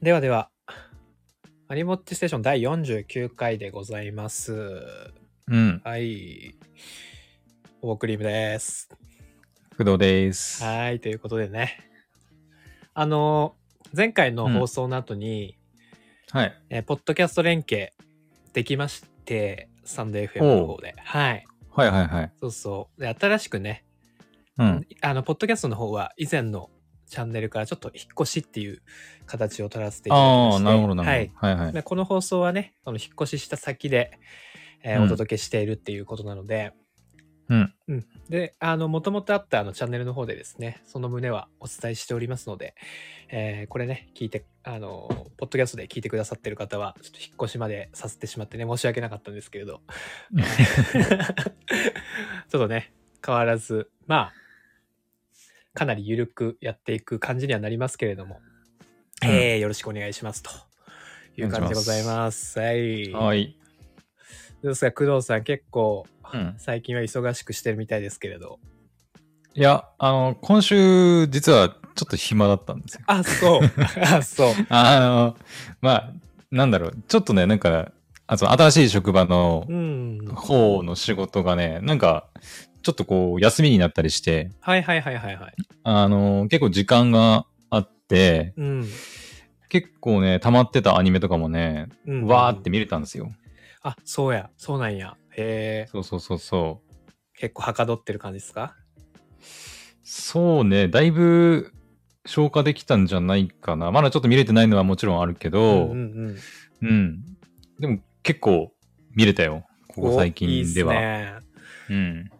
ではでは、アニモッチステーション第49回でございます。うん。はい。オークリームです。工藤です。はい、ということでね。あの、前回の放送の後に、はい。えーポッドキャスト連携できまして、サンデー FM の方で。はい。はいはいはい。そうそう。で、新しくね、うん。あの、ポッドキャストの方は以前のチャンネルからちょっと引っ越しっていう形を取らせていただきまああ、して。なるほどなはいるほ。ど。はいはい。でこの放送はね、その引っ越しした先で、えーうんお届けしているっていうことなので、うん。うん。で、あの、もともとあったあのチャンネルの方でですね、その旨はお伝えしておりますので、えーこれね、聞いて、あの、ポッドキャストで聞いてくださってる方は、ちょっと引っ越しまでさせてしまってね、申し訳なかったんですけれど、ちょっとね、変わらず、まあ、かなり緩くやっていく感じにはなりますけれども、うんえーよろしくお願いしますという感じでございます。はい。はい。どうですか、工藤さん、結構、うん。最近は忙しくしてるみたいですけれど。いや、あの、今週、実はちょっと暇だったんですよ。あ、そう。あ、そう。あの、まあ、なんだろう。ちょっとね、なんか、あと新しい職場のうん。方の仕事がね、なんか、ちょっとこう、休みになったりして、はいはいはいはいはい。あの、結構時間があって、うん。結構ね、溜まってたアニメとかもね、うん、わーって見れたんですよ。あ、そうや。そうなんや。へえ。そうそうそうそう。結構はかどってる感じですか？そうね、だいぶ消化できたんじゃないかな。まだちょっと見れてないのはもちろんあるけど、うんうんうん。でも結構見れたよ。ここ最近では。おいいっうん。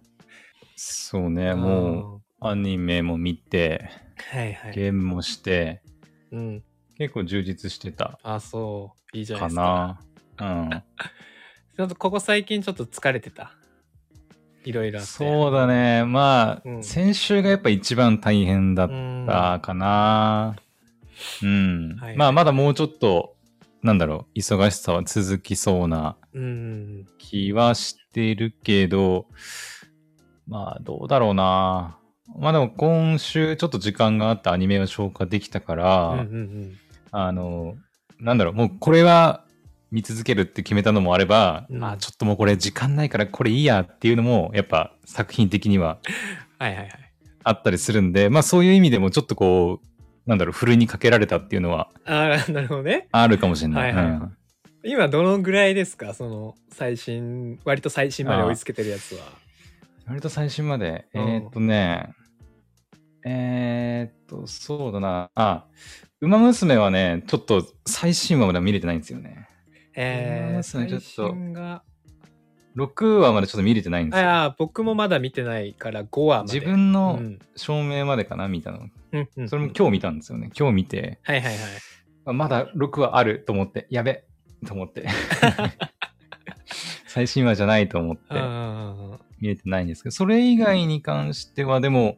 そうね。もうアニメも見て、うん。はいはい。ゲームもして、うん。結構充実してたあ、そう。いいじゃないかですか。な。うん。ちょっとここ最近ちょっと疲れてた。いろいろ。そうだね。まあ、うん先週がやっぱ一番大変だっうん。たかな。うん。はいまあ、まだもうちょっと、なんだろう、忙しさは続きそうなうん。気はしてるけど、まあ、どうだろうな。まあでも今週ちょっと時間があったアニメを消化できたから、うんうんうん。あの、なんだろう、もうこれは見続けるって決めたのもあれば、うんまあちょっともうこれ時間ないからこれいいやっていうのも、やっぱ作品的には はいはいはい。あったりするんで、まあそういう意味でもちょっとこう、なんだろう、ふるいにかけられたっていうのはああ、なるほどね。あるかもしれない。はいはいうん今どのぐらいですか？その最新、割と最新まで追いつけてるやつは。割と最新まで、うんえーっとね、えーっと、そうだな。あ、ウマ娘はね、ちょっと最新話までは見れてないんですよね。えー、そうですねちょっと最新が。6話までちょっと見れてないんですよ。ああ、僕もまだ見てないから5話まで。自分うのん証明までかな、見たの。うんうん、それも今日見たんですよね。今日見て、はいはいはい。あまだ6話あると思って、やべと思って。最新話じゃないと思ってあ見れてないんですけど、それ以外に関してはでも、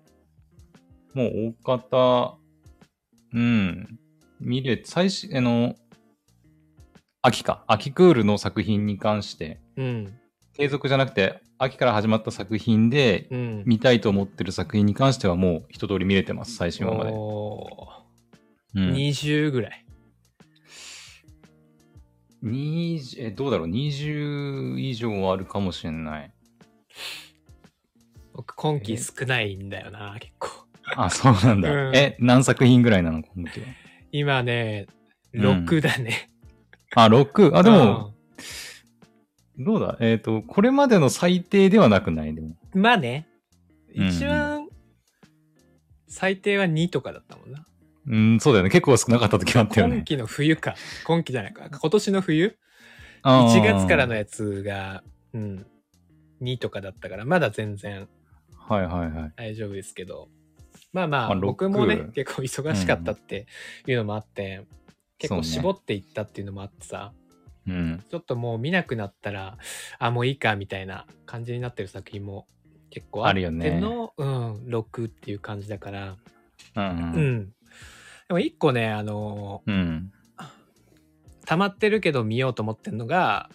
もう大方、うん、見れ、最新、あの、秋か、秋クールの作品に関して、ーうん。継続じゃなくて、秋から始まった作品で、うん。見たいと思ってる作品に関してはもう一通り見れてます、最新話まで。おーうん、20ぐらい。20え、どうだろう ?20 以上あるかもしれない。僕今期少ないんだよな、結構。あ、そうなんだ。うんえ、何作品ぐらいなの？今期は。今ね、うん6だね。あ、6? あ、でも、どうだ？えっ、と、これまでの最低ではなくない？でも。うん、まあね、うん一番最低は2とかだったもんな。うん、そうだよね。結構少なかった時あったよね。今期の冬か。今期じゃないか。今年の冬？あー ?1 月からのやつが、うん、2とかだったから、まだ全然はいはいはい。大丈夫ですけど。まあまあ、まあ僕もね6、結構忙しかったっていうのもあって、結構そうね絞っていったっていうのもあってさ、うん。ちょっともう見なくなったら、あ、もういいかみたいな感じになってる作品も結構あってあるよねの、うん、6っていう感じだから、うんううん。ん。でも一個ね、あのうん。溜まってるけど見ようと思ってんのが、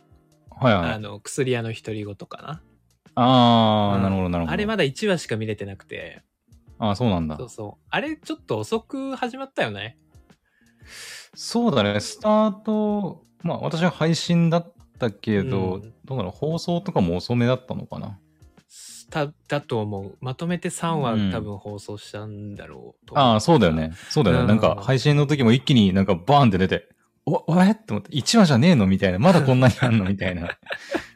はいはい。あの、薬屋の独り言かな。ああ、うんなるほどなるほど。あれまだ1話しか見れてなくて、ああ、そうなんだそう。そう。あれちょっと遅く始まったよね。そうだね、スタート、まあ私は配信だったけど、うんどうだろう、放送とかも遅めだったのかな。ただと思う。まとめて3話うん多分放送したんだろうと、ああ、そうだよね。そうだよね。うんなんか配信の時も一気になんかバーンって出て、お、あれ？って思って、1話じゃねえの？みたいな。まだ こんなにあんの？みたいな。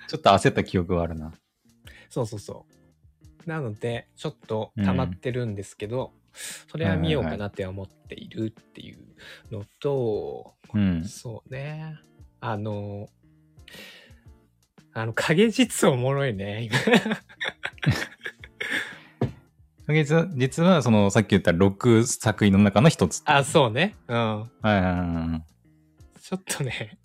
ちょっと焦った記憶はあるな。そうそうそう。なので、ちょっと溜まってるんですけど、それは見ようかなって思っているっていうのと、うん。そうね。あの、あの、影実おもろいね、今。実は、実はそのさっき言った6作品の中の一つ。あ、そうね。うん。はいはいはいはい。ちょっとね、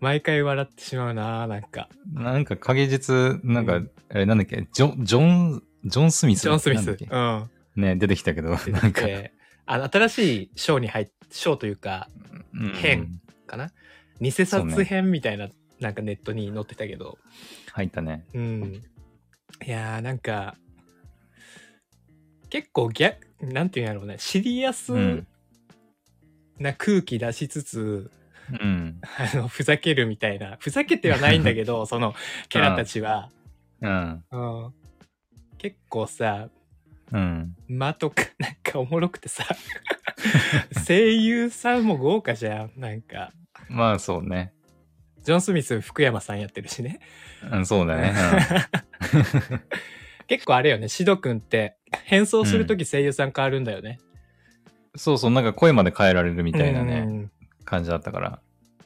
毎回笑ってしまうな、なんか。なんか影実、なんか、うあれなんだっけ、ジョン、ジョン、ジョン・スミス？ジョン・スミス。うん。ね、出てきたけど、でなんか、であの、新しいショーに入っ、ショーというか、うん変かな？偽札編みたいな、なんかネットに載ってたけど、入ったね。うん。いやー、なんか、結構ギャ、なんていうんやろうね、シリアスうんな空気出しつつ、うん。あの、ふざけるみたいな、ふざけてはないんだけど、その、キャラたちは、うん。うん、結構さ、うん。間とか、なんかおもろくてさ、声優さんも豪華じゃん、なんか。まあそうね。ジョン・スミス、福山さんやってるしね。うん、そうだね。結構あれよね、シド君って、変装するとき声優さん変わるんだよね。うんそうそう、なんか声まで変えられるみみたいなね、感じだったから。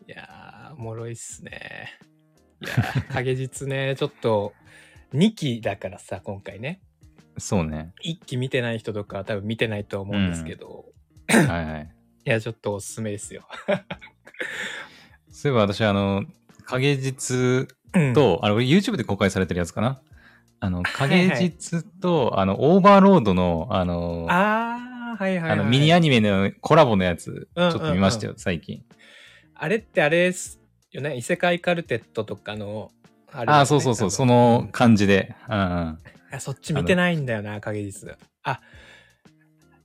いやー、おもろいっすね。いやー、影実ね、ちょっと、2期だからさ、今回ね。そうね。1期見てない人とかは多分見てないとは思うんですけど、はいはい。いや、ちょっとおすすめですよ。そういえば私、あの、影実うん、と、あの、YouTube で公開されてるやつかな？あの、はいはい影実と、あの、オーバーロードの、あの、あー、はいはい、はい。あの、ミニアニメのコラボのやつ、ちうんょっと見ましたよ、最近。あれってあれですよね、異世界カルテットとかの、あれねああ、そうそうそう、その感じで。うんうん。あそっち見てないんだよな、影実。あ、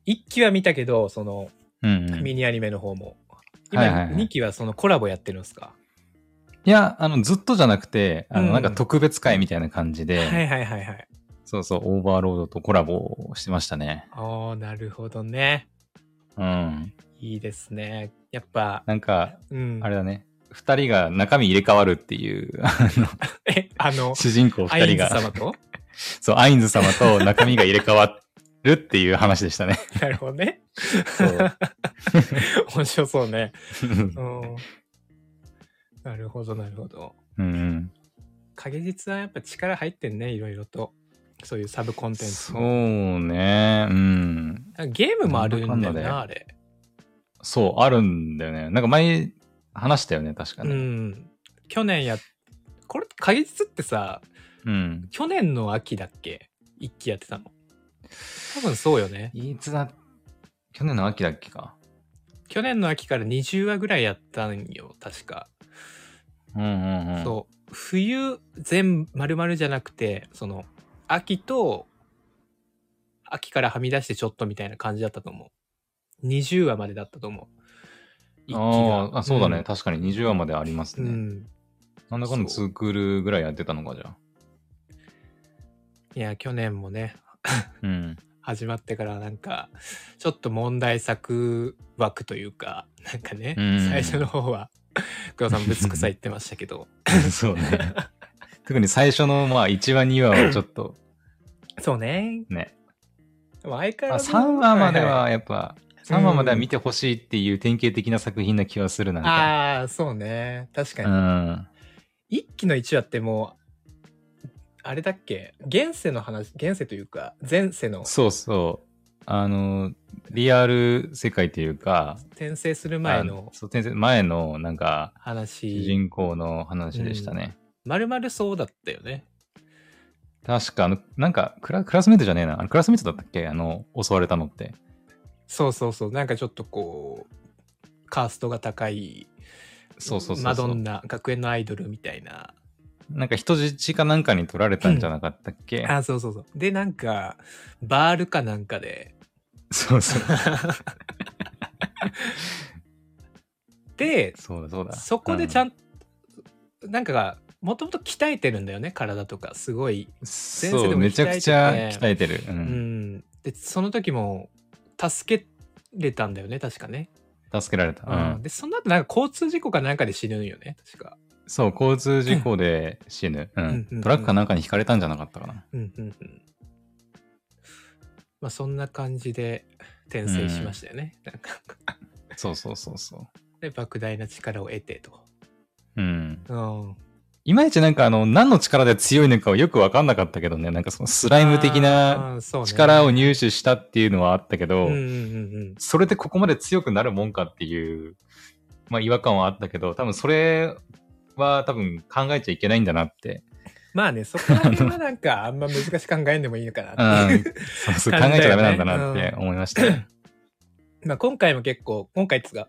1期は見たけど、その、うんうん、いミニアニメの方も。今、はいはいはい2期はそのコラボやってるんですか？や、あの、ずっとじゃなくて、あの、うんなんか特別回みたいな感じで、はいはいはいはい。そうそう、オーバーロードとコラボしてましたね。おー、なるほどね。うん。いいですね。やっぱ、なんか、うん。あれだね。二人が中身入れ替わるっていう、あの、え、あの、主人公アインズ二人が、様と？そう、アインズ様と中身が入れ替わるっていう話でしたね。なるほどね。そう。面白そうね。うん。なるほど、なるほど。うん。影実はやっぱ力入ってんね、いろいろと。そういうサブコンテンツそも。うね。うん。ゲームもあるんだよなあれ。そう、あるんだよね。なんか前話したよね、確かうに。ん。去年や、これ、影実ってさ、うん。去年の秋だっけ？一期やってたの。多分そうよね。いつだ、去年の秋だっけか。去年の秋から20話ぐらいやったんよ、確か。うんうんうん。そう。冬全丸々じゃなくて、その、秋と、秋からはみ出してちょっとみたいな感じだったと思う。20話までだったと思う。あーあ、そうだね、ん確かに20話までありますね。うん。なんだかんだ2クールぐらいやってたのか、じゃあ。いや、去年もね、うん。始まってからなんか、ちょっと問題作枠というか、なんかね、うん最初の方は、黒さんぶつくさ言ってましたけど、そうね。特に最初の、まあ、1話、2話はちょっと そうね。ね。相変まあ、わらず。3話まではやっぱ、3話までは見てほしいっていう典型的な作品な気はするなんか。ああ、そうね。確かうに。ん。一期の1話ってもう、あれだっけ？現世の話、現世というか、前世のそうそう。あの、リアル世界というか、転生する前のあそう転生前のなんか、主話、人公の話でしたね。まるまるそうだったよね。確か、あの、なんかクラ、クラスメートじゃねえな。あのクラスメートだったっけ？あの、襲われたのって。そうそうそう。なんかちょっとこう、カーストが高い、そうそうそうそうマドンナ、学園のアイドルみたいな。なんか人質かなんかに取られたんじゃなかったっけ、あ、そうそうそう。で、なんか、バールかなんかで、そうそう。でそうだそうだ。そこでちゃん、ん、なんかもともと鍛えてるんだよね体とかすごい、前世そう、でもめちゃくちゃ鍛えてる。う。うんん、でその時も助けれたんだよね確かね、助けられた。うん。うんでその後なんか交通事故かなんかで死ぬんよね確かそう、交通事故で死ぬ。ううん。トラックかなんかにひかれたんじゃなかったかな。うんうんうんまあそんな感じで転生しましたよね、なんかそうそうそうそで莫大な力を得てとう。うん。うんいまいちなんかあの、何の力で強いのかはよくわかんなかったけどね、なんかそのスライム的な力を入手したっていうのはあったけど、それでここまで強くなるもんかっていう、まあ違和感はあったけど、多分それは多分考えちゃいけないんだなって。まあねそこら辺はなんかあんま難しく考えんでもいいのかうなっていんう、。そうそう、考えちゃダメなんだなって思いました。まあ今回も結構今回っつうか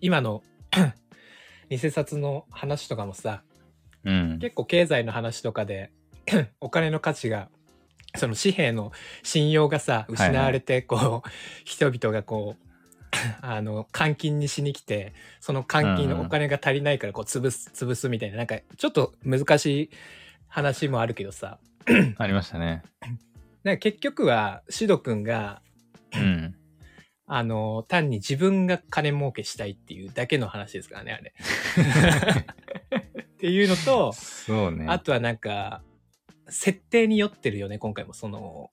今の 偽札の話とかもさうん。結構経済の話とかで お金の価値がその紙幣の信用がさ失われてこう、人々がこう あの換金にしに来てその換金のお金が足りないからこう潰す潰すみたいななんかちょっと難しい話もあるけどさ ありましたね。なんか結局はシド君がうん。あの単に自分が金儲けしたいっていうだけの話ですからねあれ。っていうのとそうね。あとはなんか設定に酔ってるよね今回もその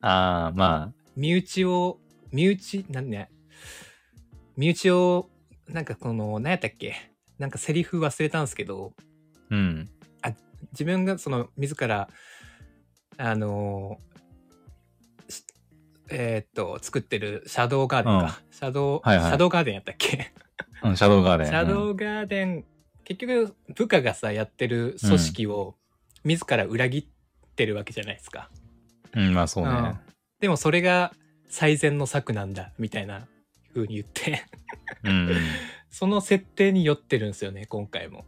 ああ、ま身内を身内なんね。身内をなんかこの何やったっけ？なんかセリフ忘れたんですけど。あ、うん。自分がその自らあのしえーっと作ってるシャドウガーデンか、シャドウ、はいはい。シャドウガーデンやったっけ？うん、シャドウガーデン。シャドウガーデン、結局部下がさやってる組織を自ら裏切ってるわけじゃないですか、うん、うんまあそうね。うん。でもそれが最善の策なんだみたいな風に言ってうん。その設定に酔ってるんですよね今回も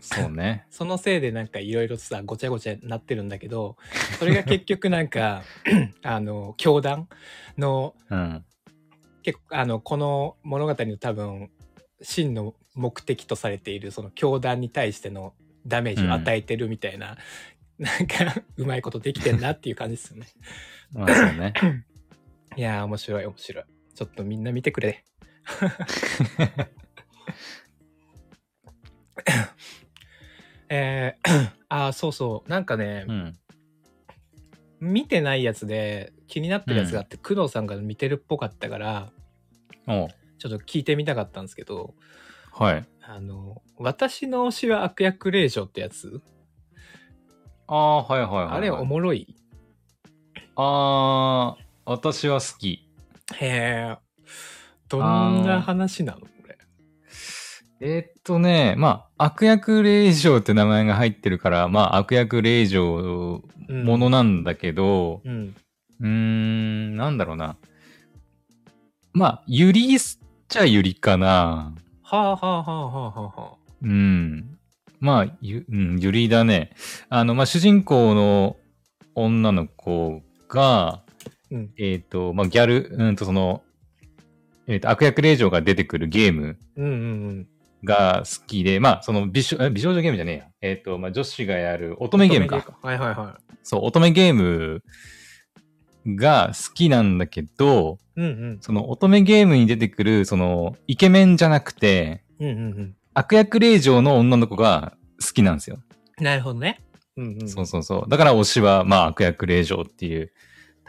そうね。そのせいでなんかいろいろさごちゃごちゃなってるんだけどそれが結局なんか あの教団のうん。結構あのこの物語の多分真の目的とされているその教団に対してのダメージを与えてるみたいな、なんかうまいことできてんなっていう感じですよね。まあそうね。いやー面白い面白い。ちょっとみんな見てくれ。えー、あーそうそうなんかね、うん。見てないやつで気になってるやつがあって、工藤さんが見てるっぽかったからおうちょっと聞いてみたかったんですけどはい。あの「私の推しは悪役令嬢」ってやつ、ああ、はいはいはい、はい。あれおもろいああ、私は好き。へえどんな話なの？これえーっとね、まあ、悪役令嬢って名前が入ってるから、まあ、悪役令嬢うんものなんだけど、うんうーん、なんだろうな。まあ、ゆりっちゃゆりかな。はあはあはあはあはあはあうん。まあ、ゆ、うん、ゆりだね。あの、まあ、主人公の女の子が、うんえっ、と、まあ、ギャル、うんと、その、えっ、と、悪役令嬢が出てくるゲームうんうんが好きで、まあ、その美少、え美少女ゲームじゃねえや。えっ、と、まあ、女子がやる乙うん女ゲームか。はいはいはそう、乙女ゲームが好きなんだけど、いうんうんその乙女ゲームに出てくる、その、イケメンじゃなくて、うんうんうん悪役令嬢の女の子が好きなんですよ。なるほどねうんうんそうそうそう。だから推しは、まあ、悪役令嬢っていう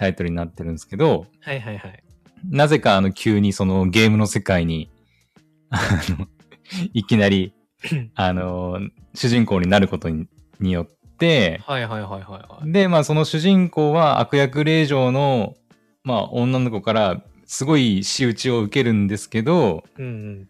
タイトルになってるんですけど、はいはいはい。なぜかあの急にそのゲームの世界に、あの、いきなり、あの、主人公になることにによって、はいはいはいはいはい。で、まあその主人公は悪役令嬢の、まあ女の子からすごい仕打ちを受けるんですけど、うん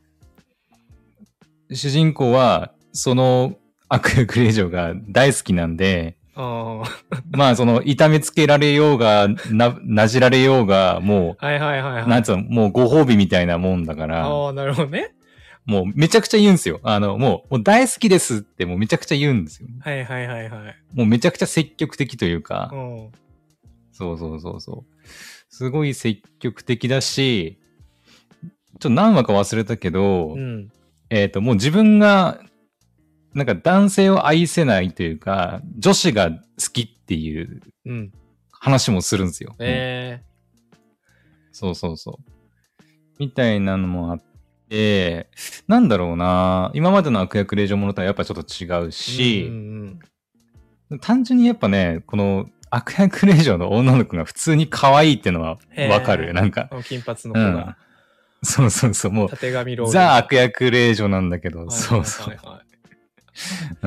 うん。主人公はその悪役令嬢が大好きなんで、あ まあその痛めつけられようが、な、なじられようが、もあはいはいはいはう、いなんつうの、もうご褒美みたいなもんだから、ああなるほどねもうめちゃくちゃ言うんですよ。あの、もう、もう大好きですってもうめちゃくちゃ言うんですよ。はいはいはいはいもうめちゃくちゃ積極的というかう、んそうそうそうそう。すごい積極的だし、と何話か忘れたけど、うん。えっ、と、もう自分が、なんか男性を愛せないというか、女子が好きっていううん。話もするんですよ。えそうそうそう。みたいなのもあって、なんだろうな今までの悪役令状ものとはやっぱちょっと違うー。し、うんうん単純にやっぱね、この悪役令状の女の子が普通に可愛いっていうのはわかへーる。なんか、うん。金髪の子うんが、。そうそうそう、もう、縦髪ロール。ザ悪役令状なんだけど、はいそうそうはい。はいはいう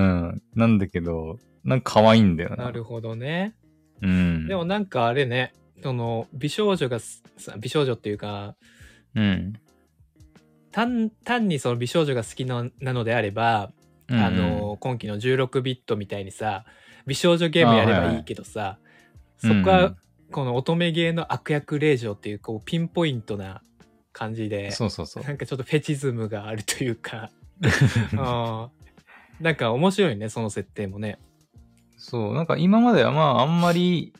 ん。なんだけど、なんか可愛いんだよな。なるほどね。うん。でもなんかあれね、その美少女がす美少女っていうかうん。単単にその美少女が好きななのであれば、うんうんあの今期の16ビットみたいにさ美少女ゲームやればいいけどさ、そこうんうはんこの乙女ゲーの悪役令嬢っていうこうピンポイントな感じでそうそうそう。なんかちょっとフェチズムがあるというかあー なんか面白いねその設定もね。そう、なんか今まではまああんまり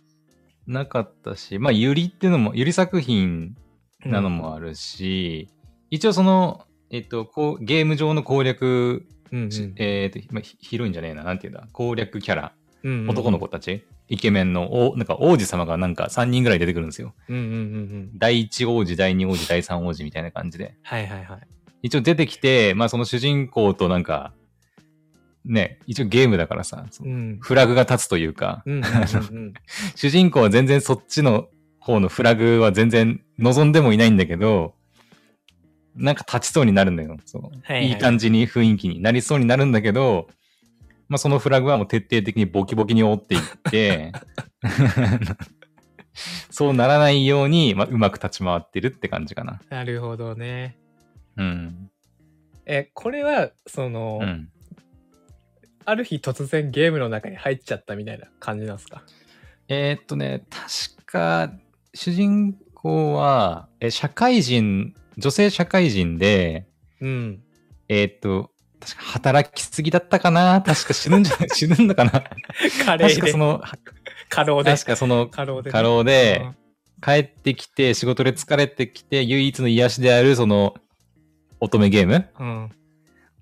なかったし、まあゆりっていうのも、ゆり作品なのもあるし、一応その、えっと、こうゲーム上の攻略、うんうんえっと、まあ、ヒヒロインじゃねえな、なんていうんだ、攻略キャラ、うんうん男の子たち、イケメンの、おなんか王子様がなんか3人ぐらい出てくるんですよ。うんうんうんうん第1王子、第2王子、第3王子みたいな感じで。はいはいはい。一応出てきて、まあその主人公となんか、ね、一応ゲームだからさ、うんフラグが立つというか、主人公は全然そっちの方のフラグは全然望んでもいないんだけど、なんか立ちそうになるんだよ。そうはいはいいい感じに雰囲気になりそうになるんだけど、まあそのフラグはもう徹底的にボキボキに折っていって、そうならないように、まあ、うまく立ち回ってるって感じかな。なるほどね。うん。えこれはその、うん。ある日突然ゲームの中に入っちゃったみたいな感じなんですか？えーっとね、確か、主人公は、え社会人、女性社会人で、うん。えーっと、確か働きすぎだったかな？確か死ぬんじゃない 死ぬのかな？カレーで。確かその、過労で。確かその、過労でね、過労で帰ってきて、仕事で疲れてきて、唯一の癒しである、その、乙女ゲームうん、うん。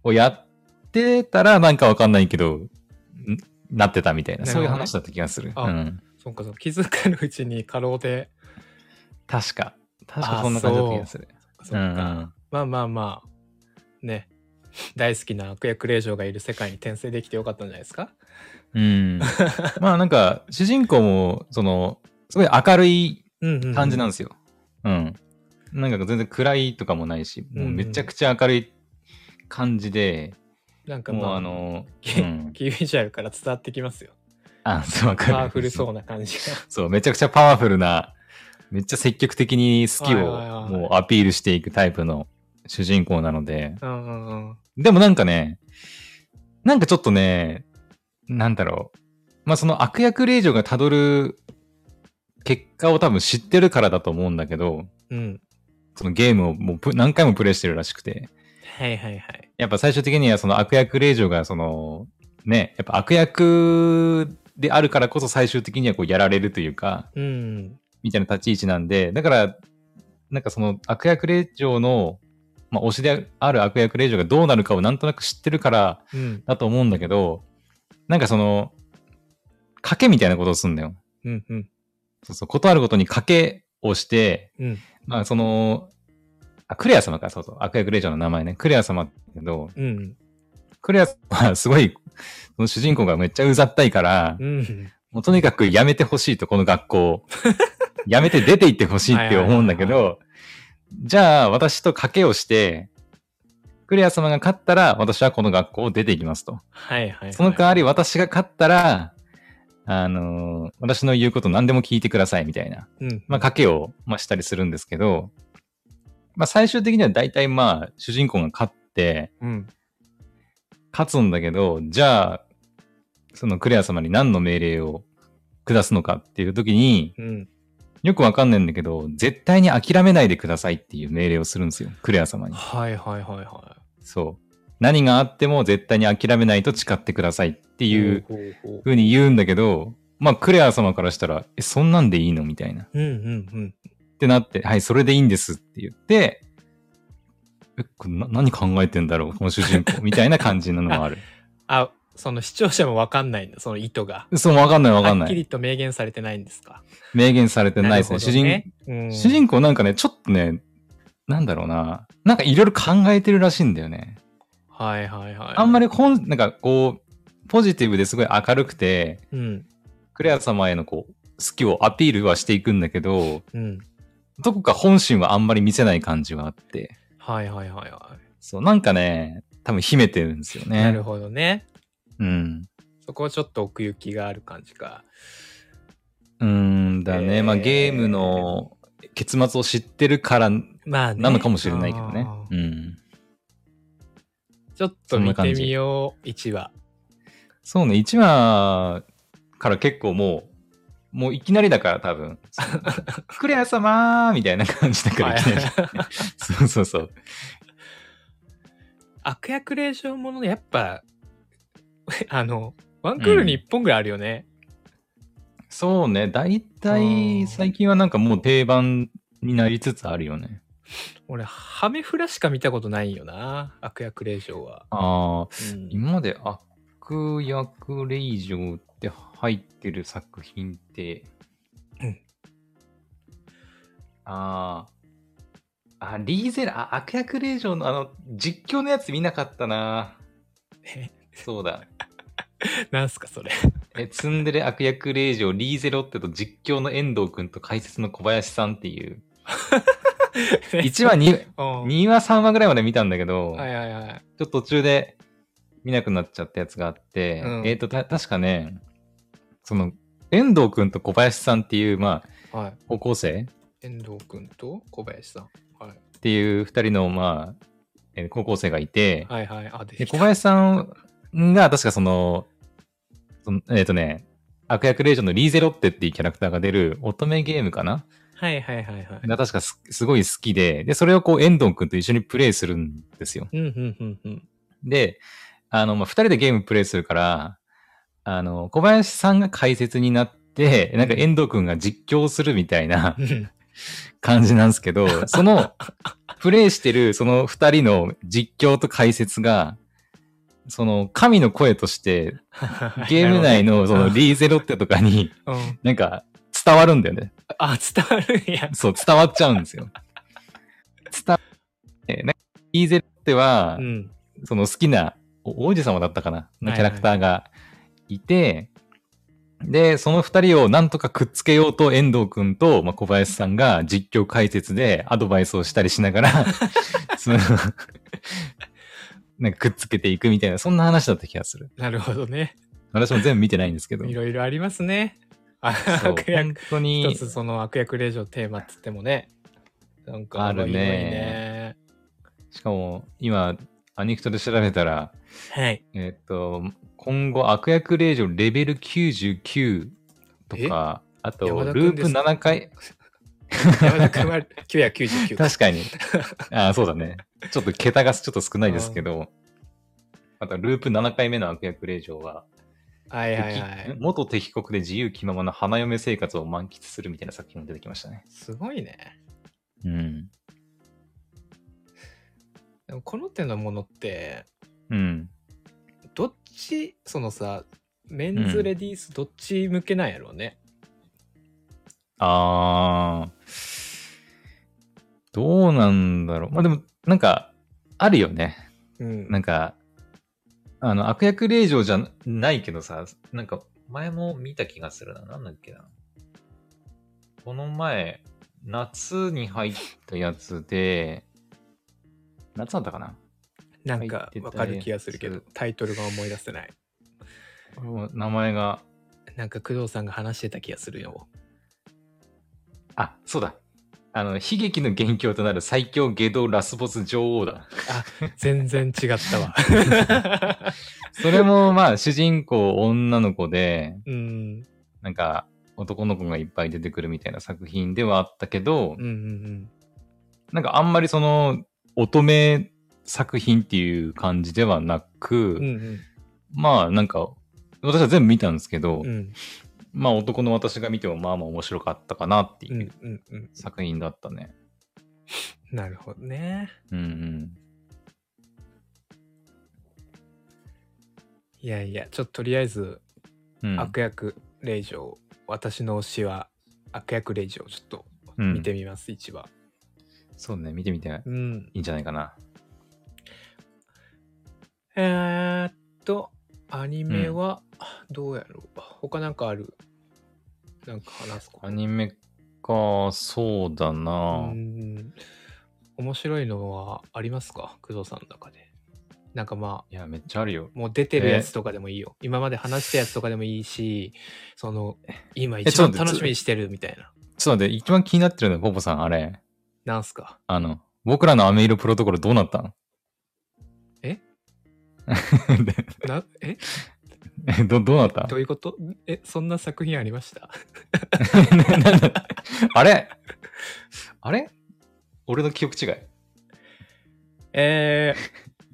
をやってたら、なんかわかんないけど、ん？なってたみたいな、そういう話だった気がする。あうん。そっかそっか気づかぬうちに過労で確か。確かそんな感じだった気がする。そっか、うんまあまあまあね大好きな悪役令嬢がいる世界に転生できてよかったんじゃないですか？うん。まあなんか、主人公も、その、すごい明るい感じなんですよ。うん。なんか全然暗いとかもないし、もうめちゃくちゃ明るい感じで、なんかまあもうあの、キうん。キービジュアルから伝わってきますよ。あ、そう、わかる。パワフルそうな感じが。そう、めちゃくちゃパワフルな、めっちゃ積極的に好きをもうアピールしていくタイプの主人公なので、うんうんうん。でもなんかね、なんかちょっとね、なんだろう。まあその悪役令嬢が辿る結果を多分知ってるからだと思うんだけど、うん。そのゲームをもうプ何回もプレイしてるらしくて、はいはいはいやっぱ最終的にはその悪役令嬢がその、ね、やっぱ悪役であるからこそ最終的にはこうやられるというか、うん。みたいな立ち位置なんで、だから、なんかその悪役令嬢の、まあ推しである悪役令嬢がどうなるかをなんとなく知ってるからうん。だと思うんだけど、なんかその、賭けみたいなことをするんだよ。うんうん。そうそう、ことあるごとに賭けをして、うん。まあその、あ、クレア様か、そうそう、悪役令嬢の名前ね。クレア様だけど、うん。クレア様はすごい、その主人公がめっちゃうざったいから、うん。もうとにかくやめてほしいと、この学校を。やめて出て行ってほしいって思うんだけど、じゃあ私と賭けをして、クレア様が勝ったら私はこの学校を出ていきますと。はいはいはい。その代わり私が勝ったら、あのー私の言うこと何でも聞いてくださいみたいな、うん。まあ賭けを、まあ、したりするんですけど、まあ最終的には大体まあ主人公が勝って、うん勝つんだけど、じゃあ、そのクレア様に何の命令を下すのかっていう時に、うんよくわかんないんだけど、絶対に諦めないでくださいっていう命令をするんですよ。クレア様に。はいはいはいはそう。何があっても絶対に諦めないと誓ってくださいっていいうほうに言うんだけど、まあクレア様からしたら、え、そんなんでいいのみたいな。っうんうんうんてなって、はい、それでいいんですって言って、え、これな何考えてんだろうこの主人公。みたいな感じなのもある。あ、その視聴者もわかんないんだ、その意図が。そう、わかんないわかんない。はっきりと明言されてないんですか？明言されてないですね。主人、うん、主人公なんかね、ちょっとね、なんだろうな。なんかいろいろ考えてるらしいんだよね。はいはいはい。あんまり本、なんかこう、ポジティブですごい明るくて、うん。クレア様へのこう、好きをアピールはしていくんだけど、うん。どこか本心はあんまり見せない感じはあって、はいはいはいはそう、なんかね、多分秘めてるんですよい。ね。なるほどね。うん。そこはちょっと奥行きがある感じか。うーんだね。えーまあゲームの結末を知ってるから。なのかもしれないけどねあ。うーん。ちょっと見てみよう、1話。そうね、1話から結構もう、もういきなりだから多分、クレア様ーみたいな感じだからいきなり。そうそうそう。悪役令嬢ものね、やっぱ、あの、ワンクールに1本ぐらいあるよね。そうね、大体最近はなんかもう定番になりつつあるよね。俺、ハメフラしか見たことないよな。悪役令嬢は。ああ、うん今まで悪役令嬢って入ってる作品って、うんああ、あ、リーゼラ、あ、悪役令嬢のあの、実況のやつ見なかったな。え？そうだ。なんすか、それ。え、ツンデレ悪役令嬢リーゼロってと実況の遠藤くんと解説の小林さんっていう、1話2、うん2話3話ぐらいまで見たんだけど、はいはいはい。ちょっと途中で見なくなっちゃったやつがあって、うんえっ、と、た、確かね、その、遠藤くんと小林さんっていう、まあ、はい。高校生？遠藤くんと小林さん。はい。っていう二人の、まあ、えー高校生がいて、はいはい。あ、でで小林さんが確かその、そのえっ、とね、悪役令嬢のリーゼロッテっていうキャラクターが出る乙女ゲームかな？はいはいはいはい。が確かすすごい好きで、で、それをこう遠藤くんと一緒にプレイするんですよ。うんうんうんうん。で、あの、まあ、二人でゲームプレイするから、あの、小林さんが解説になって、なんか遠藤くんが実況するみたいなうん感じなんですけど、その、プレイしてるその二人の実況と解説が、その神の声として、ゲーム内のそのリーゼロッテとかに、うん。なんか伝わるんだよね。あ、伝わるんや。そう、伝わっちゃうんですよ。伝わなんかリーゼロッテは、うん。その好きなお王子様だったかなのキャラクターがいて、で、その二人をなんとかくっつけようと遠藤くんと、まあ、小林さんが実況解説でアドバイスをしたりしながら、そのなんかくっつけていくみたいな、そんな話だった気がする。なるほどね。私も全部見てないんですけど。いろいろありますね。悪役本当一に、つその悪役令嬢テーマっつってもね。なんかあるね。しかも今、アニクトで調べたら、はい。えっと、今後悪役令嬢レベル99とか、あと、ループんですか？7回、山田君は999。確かに。ああ、そうだね。ちょっと桁がちょっと少ないですけど、またループ7回目の悪役令嬢は、はいはいは敵い。元敵国で自由気ままな花嫁生活を満喫するみたいな作品も出てきましたね。すごいね。うん。でもこの手のものって、うん。ち、そのさ、メンズレディースどっち向けなんやろうね。あー、どうなんだろう。まあでも、なんか、あるよね。うん。なんか、あの、悪役令嬢じゃないけどさ、なんか、前も見た気がするな。なんだっけな。この前、夏に入ったやつで、夏だったかななんかわかる気がするけどタイトルが思い出せない。俺も名前が、なんか工藤さんが話してた気がするよ。あ、そうだ。あの、悲劇の元凶となる最強下道ラスボス女王だ。あ、全然違ったわ。それも、まあ、主人公女の子で、うん。なんか、男の子がいっぱい出てくるみたいな作品ではあったけど、うんうんなんかあんまりその乙女作品っていう感じではなく、うんうん、まあなんか私は全部見たんですけど、うん、まあ男の私が見てもまあまあ面白かったかなっていう作品だったね。うんうんうん、なるほどね。うんうん。いやいや、ちょっととりあえず、うん、悪役令嬢、私の推しは悪役令嬢、ちょっと見てみます、うん、一話。そうね、見てみて、いいんじゃないかな。うんえー、っと、アニメは、どうやろう。他なんかある？なんか話すことアニメか、そうだうな。ん。面白いのはありますか？工藤さんの中で。なんかまあ、いや、めっちゃあるよ。もう出てるやつとかでもいいよ。今まで話したやつとかでもいいし、その、今え一番ちょっと待って楽しみにしてるみたいな。ちょっと待って、一番気になってるのは、ポポさん、あれ。なんすか？あの、僕らのアメイロプロトコルどうなったんえ な、え？え ど、どうなった？どういうこと？え、そんな作品ありました？あれ？あれ？俺の記憶違い。え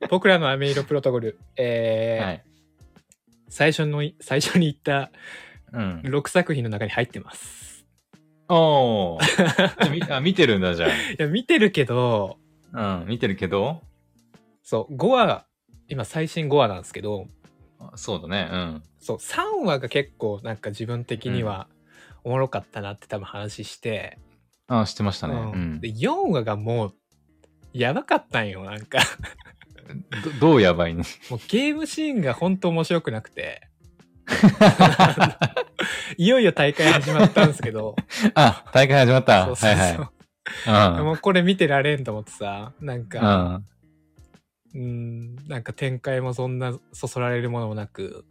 ー、僕らのアメイロプロトコル、えーはい。最初の、最初に言ったうん。6作品の中に入ってます。おーみあ。見てるんだ、じゃいや、見てるけど、あ。うん、見てるけど、そう、5話、今最新5話なんですけど、あそうだね、うん。そう、3話が結構なんか自分的にはおもろかったなって多分話して、あ、知ってましたね。ううんん。で、4話がもう、やばかったんよ、なんか。どどうやばいの？もうゲームシーンが本当面白くなくて、いよいよ大会始まったんですけど、あ、大会始まった。そうそうはいそう。はい。もうこれ見てられんと思ってさ、なんうん。か、うん、なんか展開もそんなそそられるものもなく、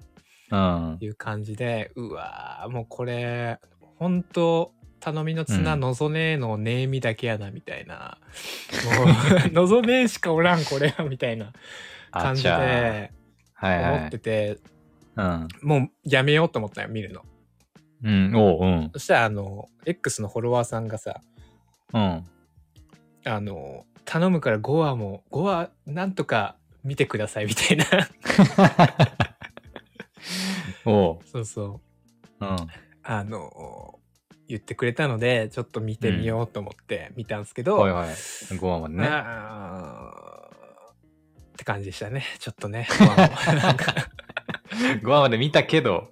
うん。うん。いう感じで、うわーもうこれ、本当頼みの綱、うんのぞねえのねえみだけやな、みたいな。もう、のぞねえしかおらん、これは、みたいな感じではいは思ってい。て、うん。もうやめようと思ったよ、見るの。うん、おう、うん。そしたら、あの、X のフォロワーさんがさ、うん。あの、頼むから5話も、5話なんとか見てください、みたいな。おう。そうそう。うん。あの、言ってくれたので、ちょっと見てみようと思って見たんですけど、はいはい。5話までね。って感じでしたね。ちょっとね。5話も なんか5話まで見たけど、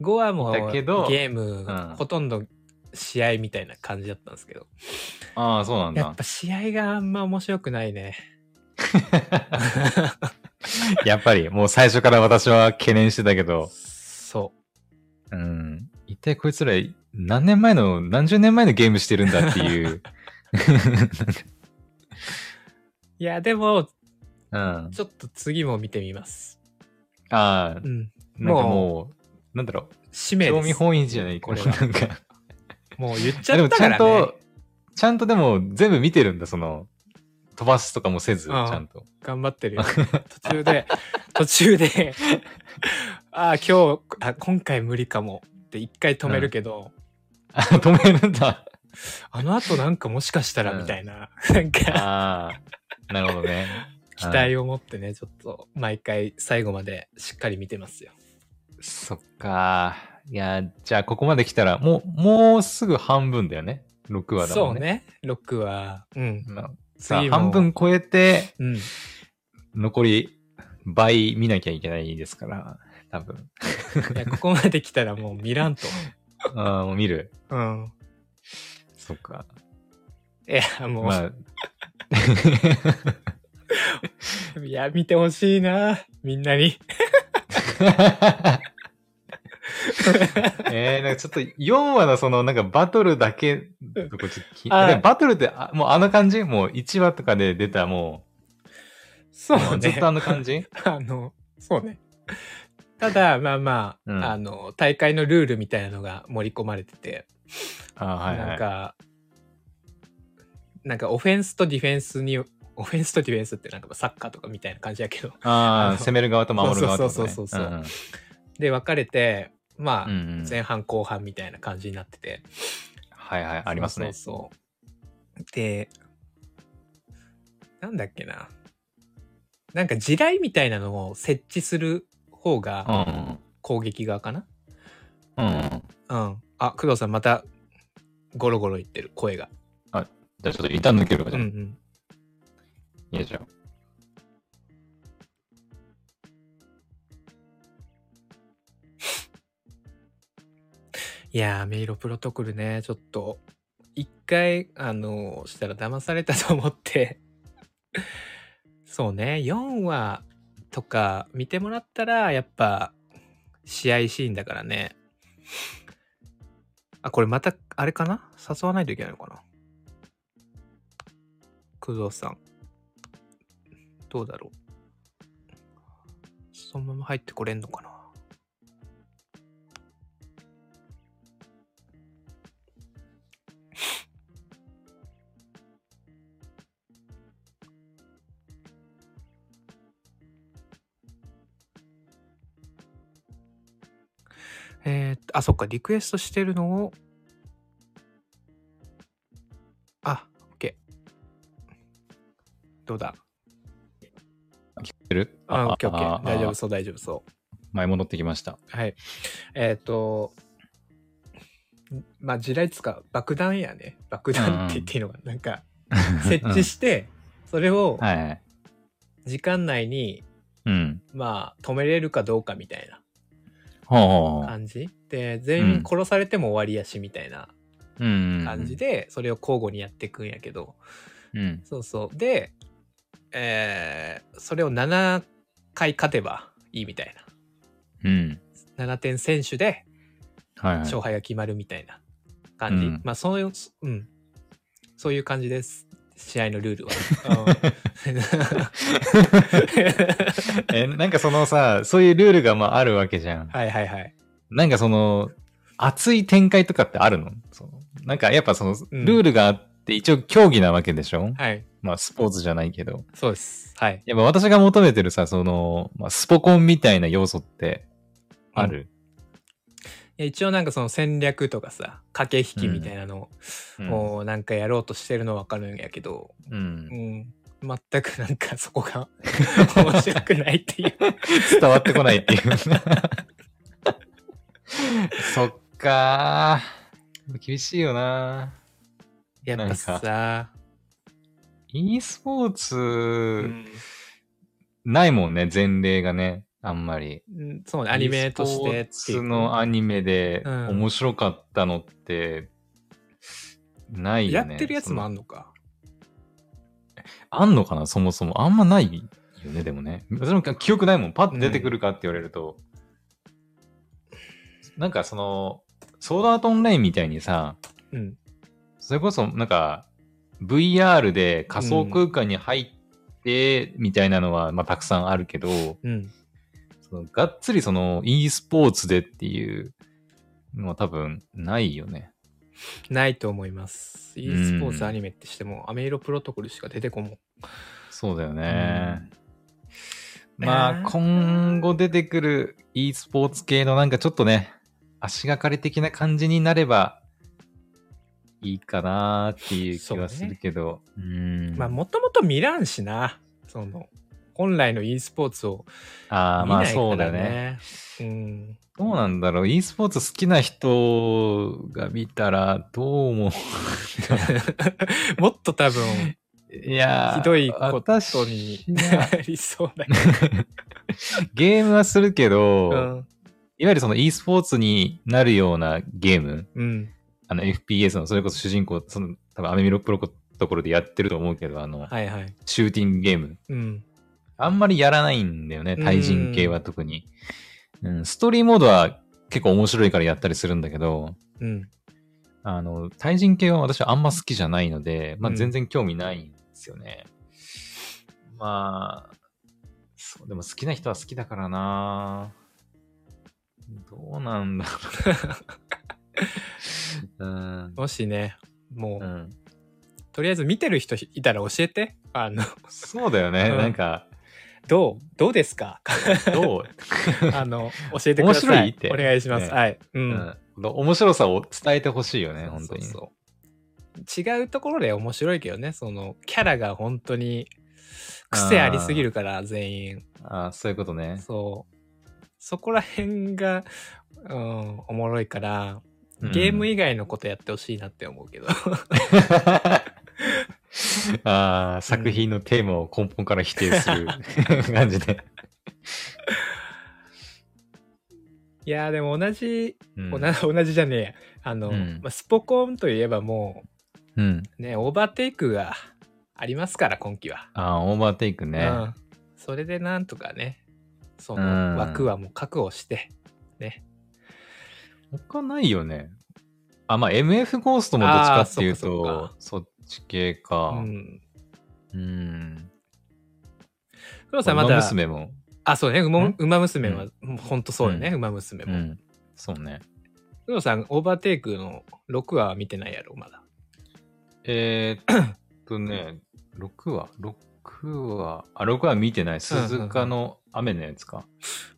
5話もゲーム、うんほとんど試合みたいな感じだったんですけど、ああ、そうなんだやっぱ。試合があんま面白くないね。やっぱり、もう最初から私は懸念してたけど、そうん。一体こいつら何年前の、何十年前のゲームしてるんだっていう。う。いや、でも、うん。ちょっと次も見てみます。ああう、ん。なんかもう、なんだろう、使命です。興味本位じゃないこれはなんか。もう言っちでもちゃんゃったからね。と、ちゃんとでも全部見てるんだ、その、飛ばすとかもせず、ちゃんと。頑張ってるよ。途中で、途中で、ああ、今日あ、今回無理かもって一回止めるけど、あ止めるんだ。あの後なんかもしかしたらうんみたいな、なんか、ああ、なるほどね。期待を持ってね、ちょっと毎回最後までしっかり見てますよ。そっか。いや、じゃあここまで来たら、もう、もうすぐ半分だよね。6話だもね。そうんね、6は、うん。まあさあ半分超えて、うん。残り倍見なきゃいけないですから、多分。いやここまで来たらもう見らんと。ああ、もう見る。うん。そっか。いや、もう、まあ、いや、見てほしいな、みんなに。えー、なんかちょっと4話のそのなんかバトルだけとこちょっとバトルってあもうあの感じ？もう1話とかで出たもそううね。もうずっとあの感じ？あの、そうね。ただ、まあまあ、うん。あの、大会のルールみたいなのが盛り込まれてて、あーはいはい。なんか、なんかオフェンスとディフェンスに、オフェンスとディフェンスってなんかサッカーとかみたいな感じやけど、ああ攻める側と守る側と、ね、そうそうそうそううん。で、分かれて、まあ、前半後半みたいな感じになってて。はいはい、ありますね。そうそうで、なんだっけな。なんか地雷みたいなのを設置する方うがん攻撃側かな？うん。うん。うん。あ、工藤さんまたゴロゴロ言ってる声が。じゃあちょっと一旦抜けるわじゃあ。うんうん。いいでしょ。いやー、メイロプロトコルね、ちょっと、一回、あの、したら騙されたと思って、そうね、4話とか見てもらったら、やっぱ、試合シーンだからね。あ、これまた、あれかな？誘わないといけないのかな？工藤さん。どうだろう？そのまま入ってこれんのかな？えーあ、そっか、リクエストしてるのを、あ、OK。どうだ？聞いてる？あ、OK、OK。あ大丈夫そう、大丈夫そう。前戻ってきました。はい。えっ、と、まあ、地雷つか爆弾やね。爆弾って言っていいのかな。なんか、設置して、それを。時間内に、うん。まあ、止めれるかどうかみたいな感じ。で、全員殺されても終わりやし、みたいなうん。感じで、それを交互にやっていくんやけど、うん。そうそう。で、えーそれを7回勝てばいいみたいうん。な。7点選手で、はいはい。勝敗が決まるみたいな感じ、うんまあそういう、うん、そういう感じです試合のルールは。え、なんかそのさ、そういうルールがまああるわけじゃん。はいはいはい。なんかその、熱い展開とかってあるのなんかやっぱその、うんルールがあって、一応競技なわけでしょ、はい。まあスポーツじゃないけど。そうです。はい。やっぱ私が求めてるさ、その、まあ、スポコンみたいな要素ってある、いや一応なんかその戦略とかさ駆け引きみたいなのうんをなんかやろうとしてるのは分かるんやけど、うんうん、全くなんかそこが 面白くないっていう。伝わってこないっていう。そっかー。厳しいよなやっぱさ、e スポーツ、うんないもんね、前例がね。あんまり。うんそうねアニメとしてっていうのアニメでうん面白かったのって、ないよね。やってるやつもあんんのか？あんのかな？そもそも。あんまないよね、でもね。私も記憶ないもん。パッと出てくるかって言われると。なんかその、ソードアートオンラインみたいにさ、うん。それこそなんか VR で仮想空間に入ってみたいなのは、まあたくさんあるけど、うん。そのがっつりその e スポーツでっていうのは多分ないよね。ないと思います。e んスポーツアニメってしても、アメイロプロトコルしか出てこんもん。そうだよね。うんまあ、今後出てくる e スポーツ系のなんかちょっとね、足がかり的な感じになればいいかなっていう気はするけど。う,、ん。まあ、もともと見らんしな。その、本来の e スポーツをああ、まあ見ないからそうだよね。ね。うん。どうなんだろう ?e スポーツ好きな人が見たらどう思う？もっと多分、いやーひどいことになりそうだけゲームはするけど、ど。うん。いわゆるその e スポーツになるようなゲーム、うん。あの FPS のそれこそ主人公、その多分アメミロプロところでやってると思うけど、あの、はいはい。シューティングゲーム。うん。あんまりやらないんだよね、対人系は特に。うん、ストーリーモードは結構面白いからやったりするんだけど、うん。あの、対人系は私はあんま好きじゃないので、まあうん全然興味ないんですよね。まあ、そう、でも好きな人は好きだからなどうなんだろう。うん。もしね、もう、うん、とりあえず見てる人いたら教えて。あの、そうだよね、うんなんか、どうどうですか？どう、あの、教えてください。面白い？ってお願いします。ねはい。う。うんん、面白さを伝えてほしいよね、本当に。そうそう違うところで面白いけどね、その、キャラが本当に癖ありすぎるから、全員。あそういうことね。そう。そこら辺が、うん、おもろいから、うんゲーム以外のことやってほしいなって思うけど。あー作品のテーマを根本から否定する感じで。いやーでも同じ、うん。同じじゃねえや。あの、うん。まあ、スポコンといえばもうん。うねオーバーテイクがありますから今季は、ああ、オーバーテイクね。うん、それでなんとかねそうん。の枠はもう確保して、ね。他ないよね。あ、まあ MF ゴーストもどっちかっていうと、そっち系か。うんうん。黒さんまだ馬娘も。あそうね馬ん？馬娘は、もうほんとそうよね、うん馬娘も、うん。そうね。黒さんオーバーテイクの6話は見てないやろまだえー、っとね、6話 ?6 話、あ、6話見てない。鈴鹿の雨のやつか。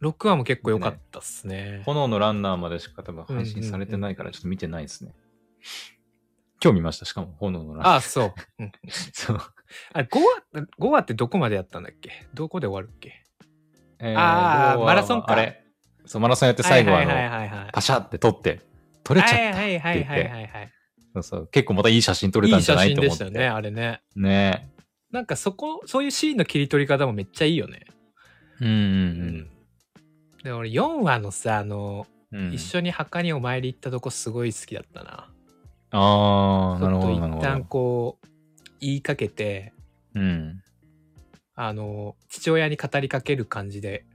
6話も結構良かったっすね炎のランナーまでしか多分配信されてないからうんうんうんちょっと見てないですね。今日見ました。しかも炎のランナー。あそう、うん、そう。あれ5話5話ってどこまでやったんだっけ？どこで終わるっけ？えあー要はマラソンかあれ。そう、マラソンやって最後はあの、パシャって撮って、撮れちゃった。はいはいはいはいはいはいそうそう。結構またいい写真撮れいい写たんじゃない真でしたよねと思って。あれねねなんかそこそういうシーンの切り取り方もめっちゃいいよねうんうんで俺4話のさあの、うん。うん一緒に墓にお参り行ったとこすごい好きだったなああ、なるほど、なるほ一旦ど。こう言いかけてうん。あの父親に語りかける感じで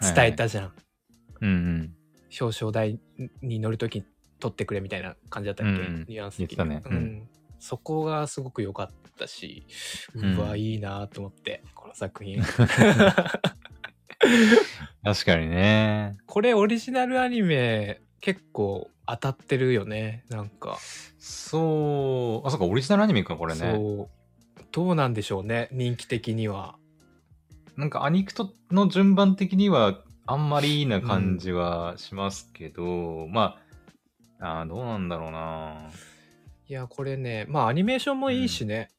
伝えたじゃん、うんうん。表彰台に乗るときに撮ってくれみたいな感じだったっけ、うんニュアンス的に。言ってたね。うん。そこがすごく良かったしうん。うわ、いいなと思ってこの作品。確かにね。これオリジナルアニメ結構当たってるよねなんか。そう、あ、そっか、オリジナルアニメか、これね。そう。どうなんでしょうね人気的には。なんかアニクトの順番的にはあんまりいいな感じはしますけど、まあ、あーどうなんだろうな。いやこれねまあアニメーションもいいしね、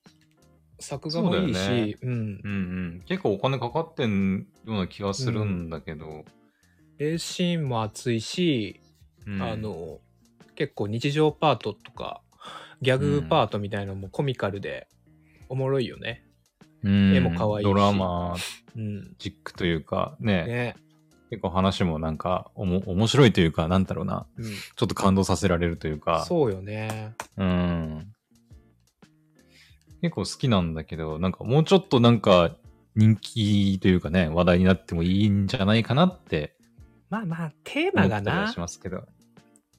作画もいいそうだよしうん。うんうん。結構お金かかってんような気がするんだけど。レースシーンも熱いし、うんあ、の結構日常パートとかギャグパートみたいなのもコミカルでおもろいよね。うん絵も可愛いしドラマうん。チックというかね、ね。結構話もなんかおも面白いというか、なんだろうな。うん。ちょっと感動させられるというか。そうよね。うん。結構好きなんだけど、なんかもうちょっとなんか人気というかね、話題になってもいいんじゃないかなってまあまあ、テーマがなし。ますけど。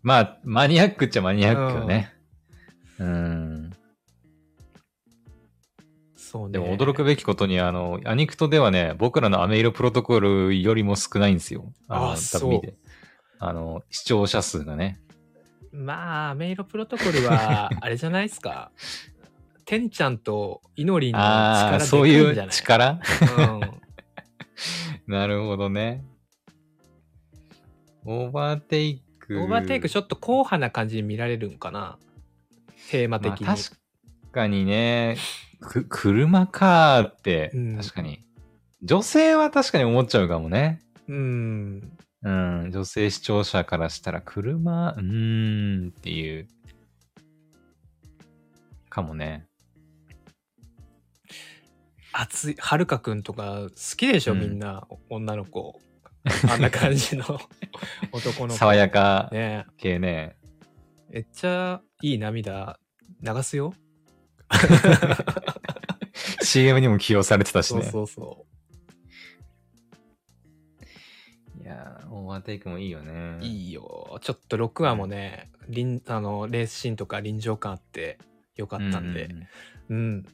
まあ、マニアックっちゃマニアックよね。うん。そうね。でも驚くべきことに、あの、アニクトではね、僕らのアメイロプロトコルよりも少ないんですよ。のあそう。あの、視聴者数がね。まあ、メイロプロトコルは、あれじゃないですか？てんちゃんとイノリンのああー、力でそういう力？うん。なるほどね。オーバーテイク。オーバーテイクちょっと硬派な感じに見られるんかな？テーマ的に。まあ、確かにね、く車かーって、うん確かに。女性は確かに思っちゃうかもね。うん。うん、女性視聴者からしたら車、うーんっていう、かもね。熱い、はるかくんとか好きでしょ、うんみんな、女の子。あんな感じの 男の子。爽やかね系ね。めっちゃいい涙流すよ。CM にも起用されてたしそうね。そうそいやー、オーバーテイクもいいよね。う。いいよ。ちょっと6話もね、臨あのレースシーンとか臨場感あってよかったんで。うううん。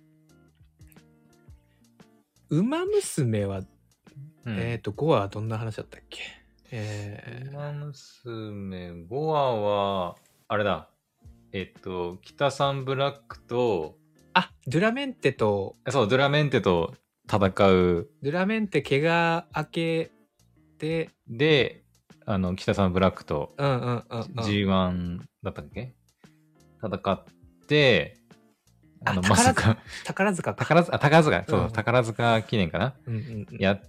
馬娘は、うん。えっ、と、5話はどんな話だったっけ？えー、馬娘5話は、あれだ。えっと、北サンブラックと、あ、ドゥラメンテと、そう、ドゥラメンテと戦う。ドゥラメンテ怪我明けて、で、あの、北サンブラックとうんうんうん、うん。G1 だったっけ？戦って、あの、あまさか、宝塚か。宝塚、あ、宝塚、そう、うん宝塚記念かな？うんうんうん、やって、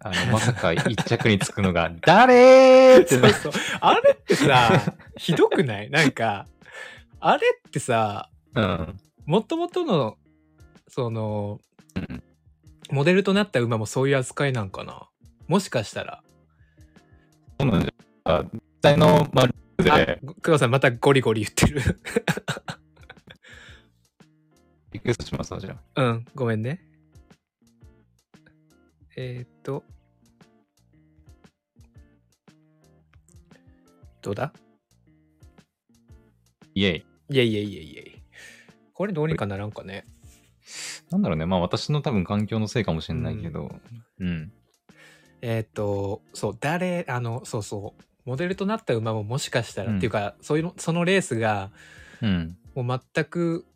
あの、まさか一着につくのが、誰ーってなそうそう。あれってさ、ひどくない？なんか、あれってさ、うん。もともとの、その、モデルとなった馬もそういう扱いなんかな？もしかしたら。そうなんじゃ、実際の、まあ、ルール黒さんまたゴリゴリ言ってる。リクエストしますわ、じゃあ。うん、ごめんね。えー、っと。どうだ？イェイ。いやいやいやいやいや。これどうにかならんかね。なんだろうね、まあ私の多分環境のせいかもしれないけど、うん。えーっと、そう、誰、あの、そうそう、モデルとなった馬ももしかしたら、うんっていうか、そういうの、そのレースが、うん。もう全く、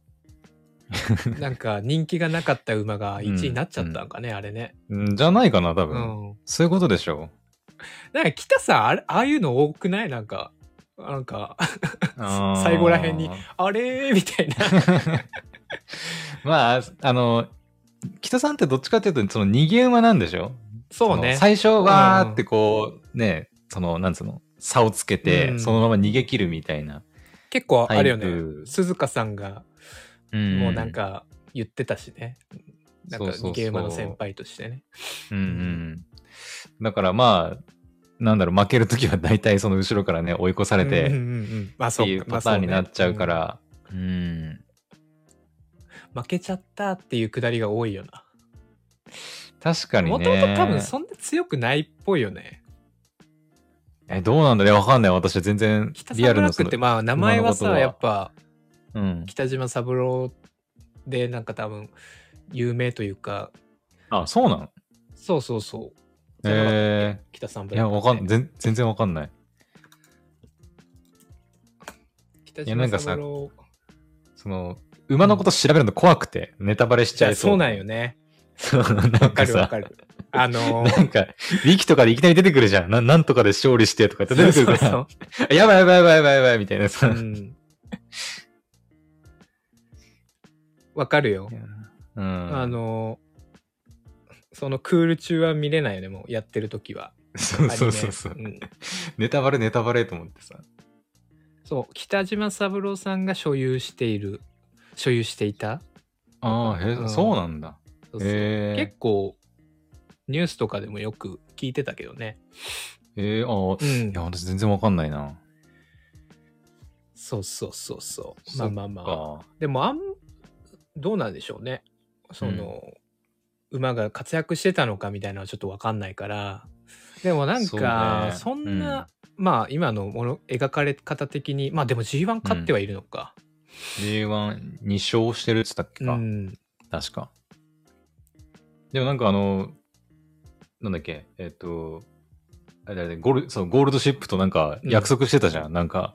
なんか人気がなかった馬が1位になっちゃったんかね、あれね。うんじゃないかな、多う分。ん。そういうことでしょなんか北さん、あれ、ああいうの多くない？なんか、なんか、あー 最後らへんにあれ？ーみたいな。まあ、あの、北さんってどっちかっていうと、その逃げ馬なんでしょ？そうねの。最初わーってこう、ね、その、なんつうの、差をつけて、うんそのまま逃げ切るみたいな。結構あれよタイねプ。鈴鹿さんが、うんもうなん、か言ってたしね。なんか逃げ馬の先輩としてね。うんうん。だからまあ、なんだろう、負けるときは大体その後ろからね、追い越されて、っそうていうパターンになっちゃうか。まあら、うん。負けちゃったっていうくだりが多いよな。確かにね。もともと多分そんな強くないっぽいよね。え、どうなんだねわかんない。私は全然リアルなそのってまあ名前はさ、やっぱうん。北島三郎でなんか多分有名というか、あ、そうなの？そうそうそう。え北三ー、いや、わかん。全全然わかんない。北島三郎。その、馬のこと調べるの怖くて、ネタバレしちじゃゃいそう。あそうなんよ。ね。そう、なんわかるわかる。あのーなんか、ウィキとかでいきなり出てくるじゃん。ななんとかで勝利してとかって出てくるから、そうそう やばいやばいやばいやばいやばいみたいなさ。そううんわかるよ。うん。あ、のーそのクール中は見れないよね、もうやってる時は。そうそうそうそううんネタバレネタバレと思ってさ。そう、北島三郎さんが所有している、所有していた。ああ、へえ、うんそうなんだ。そうそう結構、ニュースとかでもよく聞いてたけどね。ええああ、うんいや、私全然わかんないな。そうそうそうそう。まあまあまあ。あ。でもあん、どうなんでしょうね。その、馬が活躍してたのかみたいなのはちょっとわかんないから。でもなんか、ねそんな、まあ今のもの描かれ方的に、まあでも G1 勝ってはいるのか。J12 勝してるっつったっけか。うん。確か。でもなんかあの、なんだっけ、えっ、と、あれだねゴールそうゴールドシップとなんか約束してたじゃん。なんか、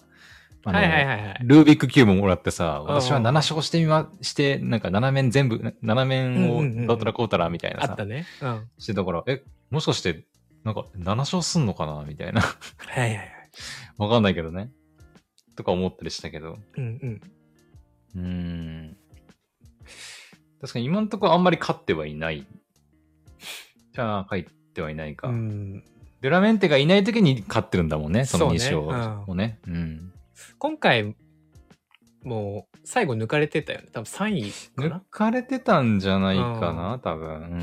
あのはいはいはいはい。ルービックキューブもらってさ、うん私は7勝してみま、して、なんか7面全部、7面をうんうんうんどうたらこうたらみたいなさあった、ね。うん。はいしてたから、え、もしかして、なんか7勝すんのかなみたいな。はいはい。わかんないけどね。とか思ったりしたけど。うんうん。うーん。確かに今んところあんまり勝ってはいない。じゃあ、勝ってはいないか。うんデュラメンテがいない時に勝ってるんだもんね、その2そうね勝をね。うん。今回、もう最後抜かれてたよね。多分3位か抜な。かれてたんじゃないかな、多分。うん。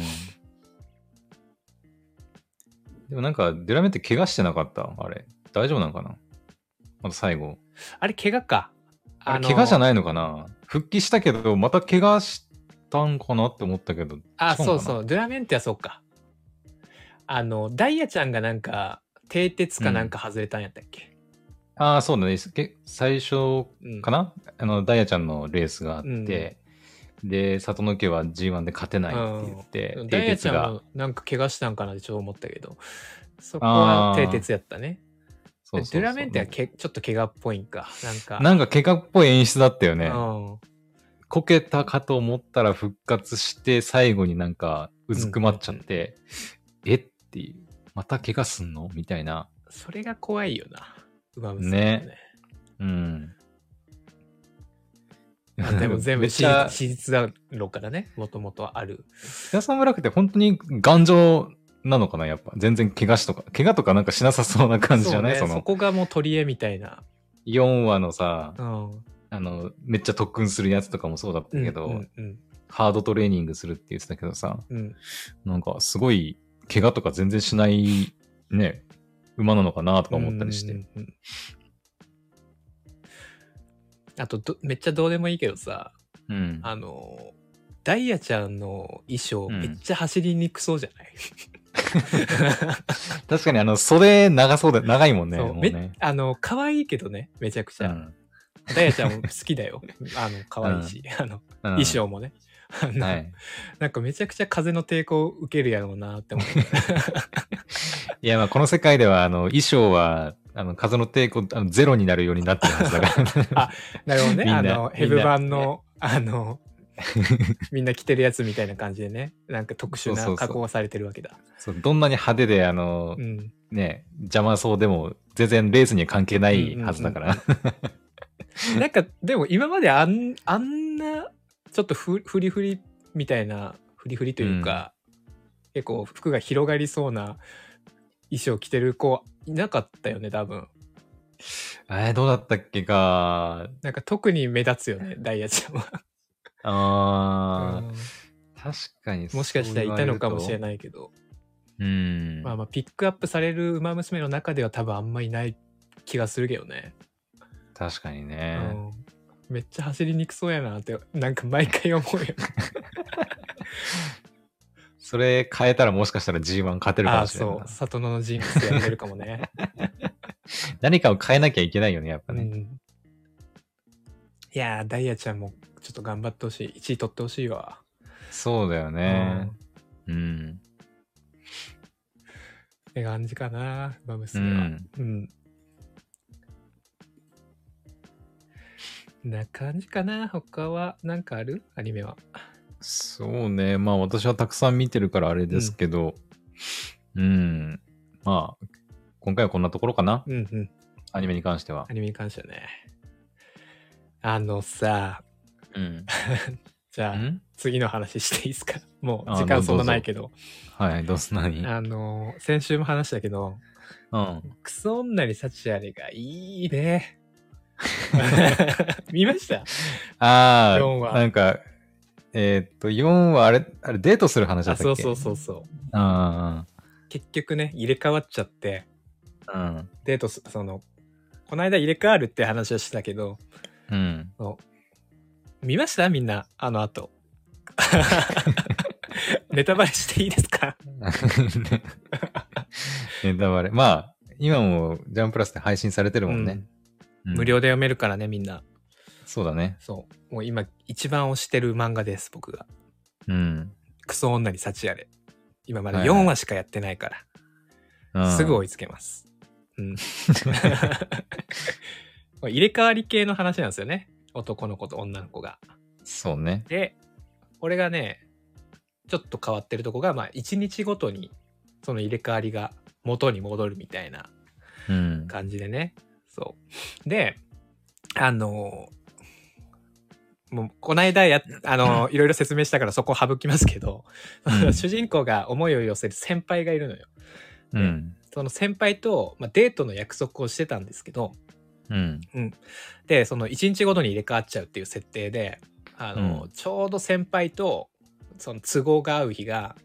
でもなんか、デュラメンテ怪我してなかった？あれ。大丈夫なのかな？また最後。あれ、怪我か。あれ、怪我じゃいないのかな？復帰したけど、また怪我したんかなって思ったけど。あ、そうそう。ドゥラメンテはそうか。あの、ダイヤちゃんがなんか、蹄鉄かなんか外れたんやったっけ、ああ、そうだね。け最初うん、かな、あの、ダイヤちゃんのレースがあって、で、里の家は G1 で勝てないって言って、うん蹄ダイヤちゃんも、なんか怪我したんかなってちょっと思ったけど、そこは蹄鉄やったね。そうそうそうでドゥラメンテはけちょっと怪我っぽいんか。なんか。なんか怪我っぽい演出だったよね。うんこけたかと思ったら復活して、最後になんかうずくまっちゃって、えっていう、また怪我すんの？みたいな。それが怖いよな。馬娘はね。うん。まあでも全部史実だろうからね。もともとはある。北さん村って本当に頑丈なのかなやっぱ。全然怪我しとか、怪我とかなんかしなさそうな感じじゃない？そ,、ね、その、こがもう取り柄みたいな。4話のさ、うん。あの、めっちゃ特訓するやつとかもそうだったけど、うんうんハードトレーニングするって言ってたけどさ、うんうんなんかすごい怪我とか全然しないね、馬なのかなとか思ったりして。うんうんうんあとど、めっちゃどうでもいいけどさ、うん。あの、ダイヤちゃんの衣装、うんめっちゃ走りにくそうじゃない、確かにあの、袖長そうで、長いもんね。そうね。あの、可愛いけどね、めちゃくちゃ。うんダイヤちゃんも好きだよ。あの、可愛いし、あの、うん衣装もね。はい。なんかめちゃくちゃ風の抵抗を受けるやろうなって思って。いや、まあ、この世界では、あの、衣装は、あの、風の抵抗、あの、ゼロになるようになってるはずだから。あなるほどね。あの、ヘブ版の、あの、みんな着てるやつみたいな感じでね。なんか特殊な加工がされてるわけだ。そうどんなに派手で、あのう、ん。ね、邪魔そうでも、全然レースには関係ないはずだから。なんか、でも今まであん、あんな、ちょっとふフリフリみたいな、フリフリというか、結構服が広がりそうな衣装着てる子いなかったよね、多分。えー、どうだったっけか。なんか特に目立つよね、ダイヤちゃんは。あー、うん確かにもしかしたらいたのかもしれい。ないけど、うん。まあまあピックアップされる馬娘の中では多分あんまいない気がするけどね。確かにうね。ん、めっちゃ走りにくそうやなってなんか毎回思うよ。それ変えたらもしかしたら G1 勝てるかああもしれないなそう、里野のジンクスやれるかもね。何かを変えなきゃいけないよね、やっぱね。うん、いやーダイヤちゃんもちょっと頑張ってほしい。1位取ってほしいわ。そうだよね。うん。って感じかな、馬う娘は。ん。うん。な感じかな他は何かある？アニメは。そうね。まあ私はたくさん見てるからあれですけど、うん。まあ、今回はこんなところかな。うんうん。アニメに関してはア。ニメに関してはね。あのさ、うん。じゃあん？次の話していいですか？もうあ時間そんなないけど。はい、どうす何？あの、先週も話したけど、うん。クソ女に幸あれがいいね。見ました？あ4話あ、なんか、えーっと、4はあれ、あれデートする話だあ、ったっけ？そうそうそうそう。あ結局ね、入れ替わっちゃって、あ、うん。デートす、その、この間入れ替わるって話はしてたけど、うん。見ました？みんな、あの後。ネタバレしていいですか？ネタバレ。まあ、今もジャンプラスで配信されてるもんね。うんうん無料で読めるからね、みんな。そうだね。そう。もう今、一番推してる漫画です、僕が。うん。クソ女に幸あれ。今まだ4はいはい話しかやってないから、うんすぐ追いつけます。うん。入れ替わり系の話なんですよね。男の子と女の子が。そうね。で、これがね、ちょっと変わってるとこが、まあ、1日ごとに、その入れ替わりが元に戻るみたいなうん。感じでね。そう。で、あのもう、こないだや、あのいろいろ説明したからそこ省きますけど、うん 主人公が思いを寄せる先輩がいるのよ。うん。その先輩と、まあ、デートの約束をしてたんですけど、うん。で、その1日ごとに入れ替わっちゃうっていう設定で、あの、うんちょうど先輩と、その都合が合う日が、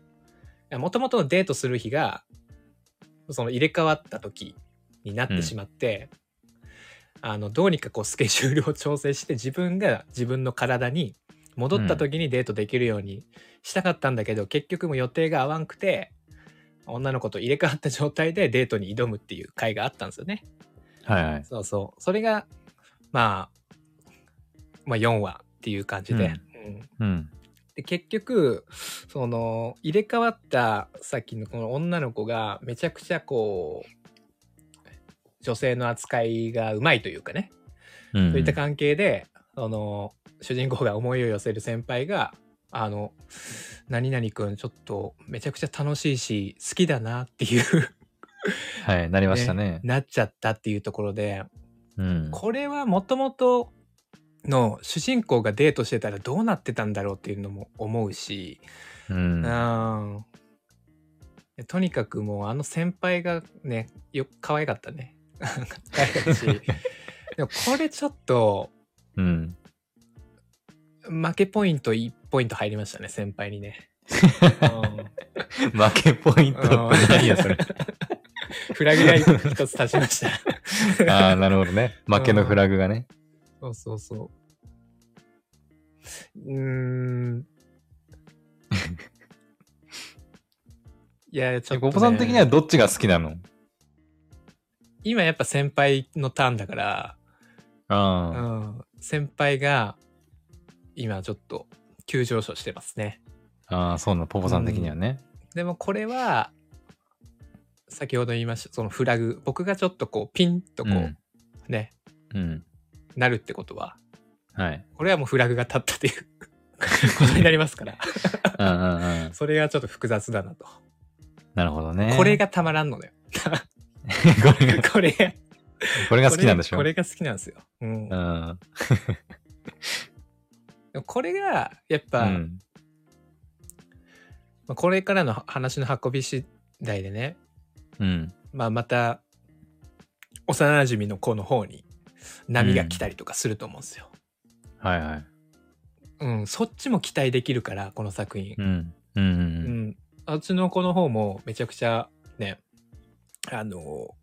もともとのデートする日が、その入れ替わった時になってしまって、あの、どうにかこうスケジュールを調整して自分が自分の体に戻った時にデートできるようにしたかったんだけど、結局もう予定が合わんくて、女の子と入れ替わった状態でデートに挑むっていう回があったんですよね。はいはい。そうそう。それが、まあ、まあ4話っていう感じで。うんうん。で結局、その、入れ替わったさっきのこの女の子がめちゃくちゃこう、女性の扱いがうまいというかね。うん。そういった関係で、その、主人公が思いを寄せる先輩が、あの、何々くんちょっとめちゃくちゃ楽しいし、好きだなっていう、はい、なりましたね。なっちゃったっていうところで、うん。これはもともとの主人公がデートしてたらどうなってたんだろうっていうのも思うし、うん。うんとにかくもうあの先輩がねよ可愛かったねし でもこれちょっとうん。負けポイント1ポイント入りましたね先輩にね、負けポイントって何やそれ。フラグが一つ立ちました。ああ、なるほどね。負けのフラグがね。そうそうそう。うーん。いや、ちょっと、ね。お子さん的にはどっちが好きなの？今やっぱ先輩のターンだから、うあん、先輩が今ちょっと急上昇してますね。あ、ああ、そうなの、ポポさん的にはね。でもこれは、先ほど言いました、そのフラグ、僕がちょっとこうピンとこう、うんね、うん。なるってことは、はい。これはもうフラグが立ったっていう ことになりますから、うんうんうん。それがちょっと複雑だなと。なるほどね。これがたまらんのだよ。これが、これが、これが好きなんでしょ？これこれが好きなんですよ。うん。これが、やっぱ、うん。まあこれからの話の運び次第でね、うん。まあ、また幼馴染の子の方に波が来たりとかすると思うんですよ。はいはい。うん、そっちも期待できるからこの作品。うん。うんううんん、あっちの子の方もめちゃくちゃねあの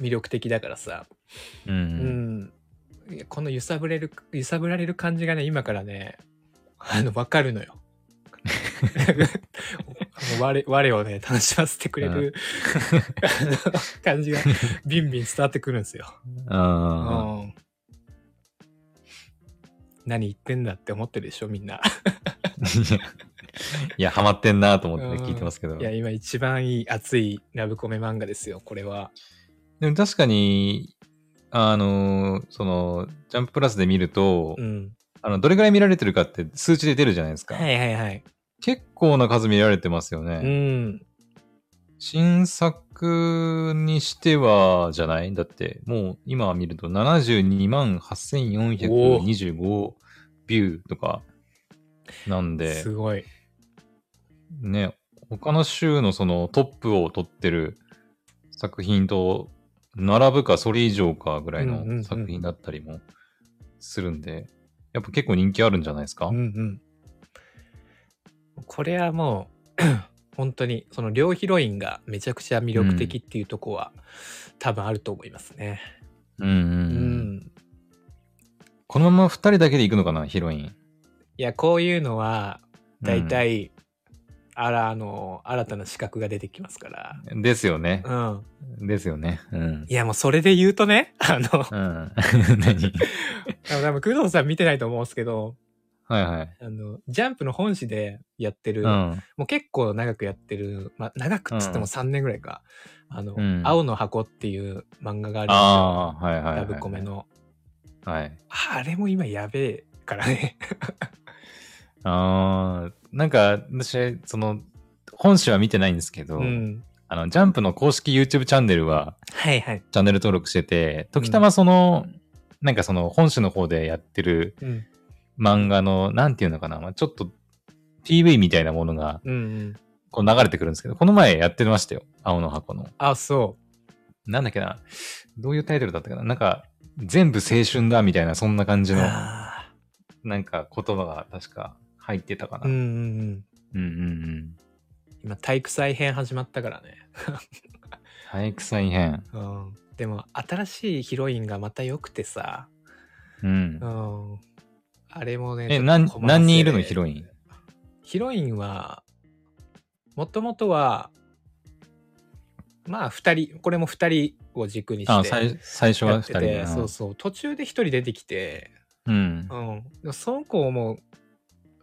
魅力的だからさ、うん。ううんこの揺さぶれる揺さぶられる感じがね今からねあの分かるのよ。我我をね楽しませてくれる、感じがビンビン伝わってくるんですよ。うん。うん何言ってんだって思ってるでしょみんな。いや、ハマってんなと思ってね聞いてますけど。いや今一番いい熱いラブコメ漫画ですよこれは。でも確かに、あの、その、ジャンププラスで見ると、うん。あの、どれぐらい見られてるかって数値で出るじゃないですか。はいはいはい。結構な数見られてますようね。ん。新作にしては、じゃない？だって、もう今見ると72万8425ビューとかなんで、すごい。ね、他の週のそのトップを取ってる作品と並ぶかそれ以上かぐらいの作品だったりもするんで、やっぱ結構人気あるんじゃないですか、うんうん。これはもう 本当にその両ヒロインがめちゃくちゃ魅力的っていうとこは、多分あると思いますね。ううんうんうんん。このまま二人だけで行くのかな、ヒロイン。いやこういうのは大体、あらあの新たな資格が出てきますから。うんですよね。うん。ですよね。うん。いやもうそれで言うとね、あの、うん。何？多分工藤さん見てないと思うんですけど、はいはい。あの、ジャンプの本誌でやってる、うん。もう結構長くやってる、まあ、長くっつってもうん3年ぐらいか、あの、うん青の箱っていう漫画があるんですよ。ああ、はいはいはい。ラブコメ。の。はい。あれも今やべえからね。ああ、なんか、私、その、本誌は見てないんですけど、うん。あの、ジャンプの公式 YouTube チャンネルは、はいはい。チャンネル登録してて、時たまその、なんかその本誌の方でやってるうん。漫画の、なんていうのかな、まあ、ちょっと PV みたいなものがうんうん。こう流れてくるんですけど、この前やってましたよ。青の箱の。あ、そなんだっけな。どういうタイトルだったかな。なんか、全部青春だみたいな、そんな感う。じの、あなんか言葉が確か入ってたかな。ーうんうんうん。うんうんうん。今、体育祭編始まったからね。体育祭編。うん。でも、新しいヒロインがまた良くてさ、うんう。ん。あれもね、え、ちょっとなん困らせ何人いるのヒロイン？ヒロインは、もともとは、まあ、二人、これも二人を軸にあ、して最最初やは二人で。そうそう、途中で一人出てきて、うん。うん。でもその子も、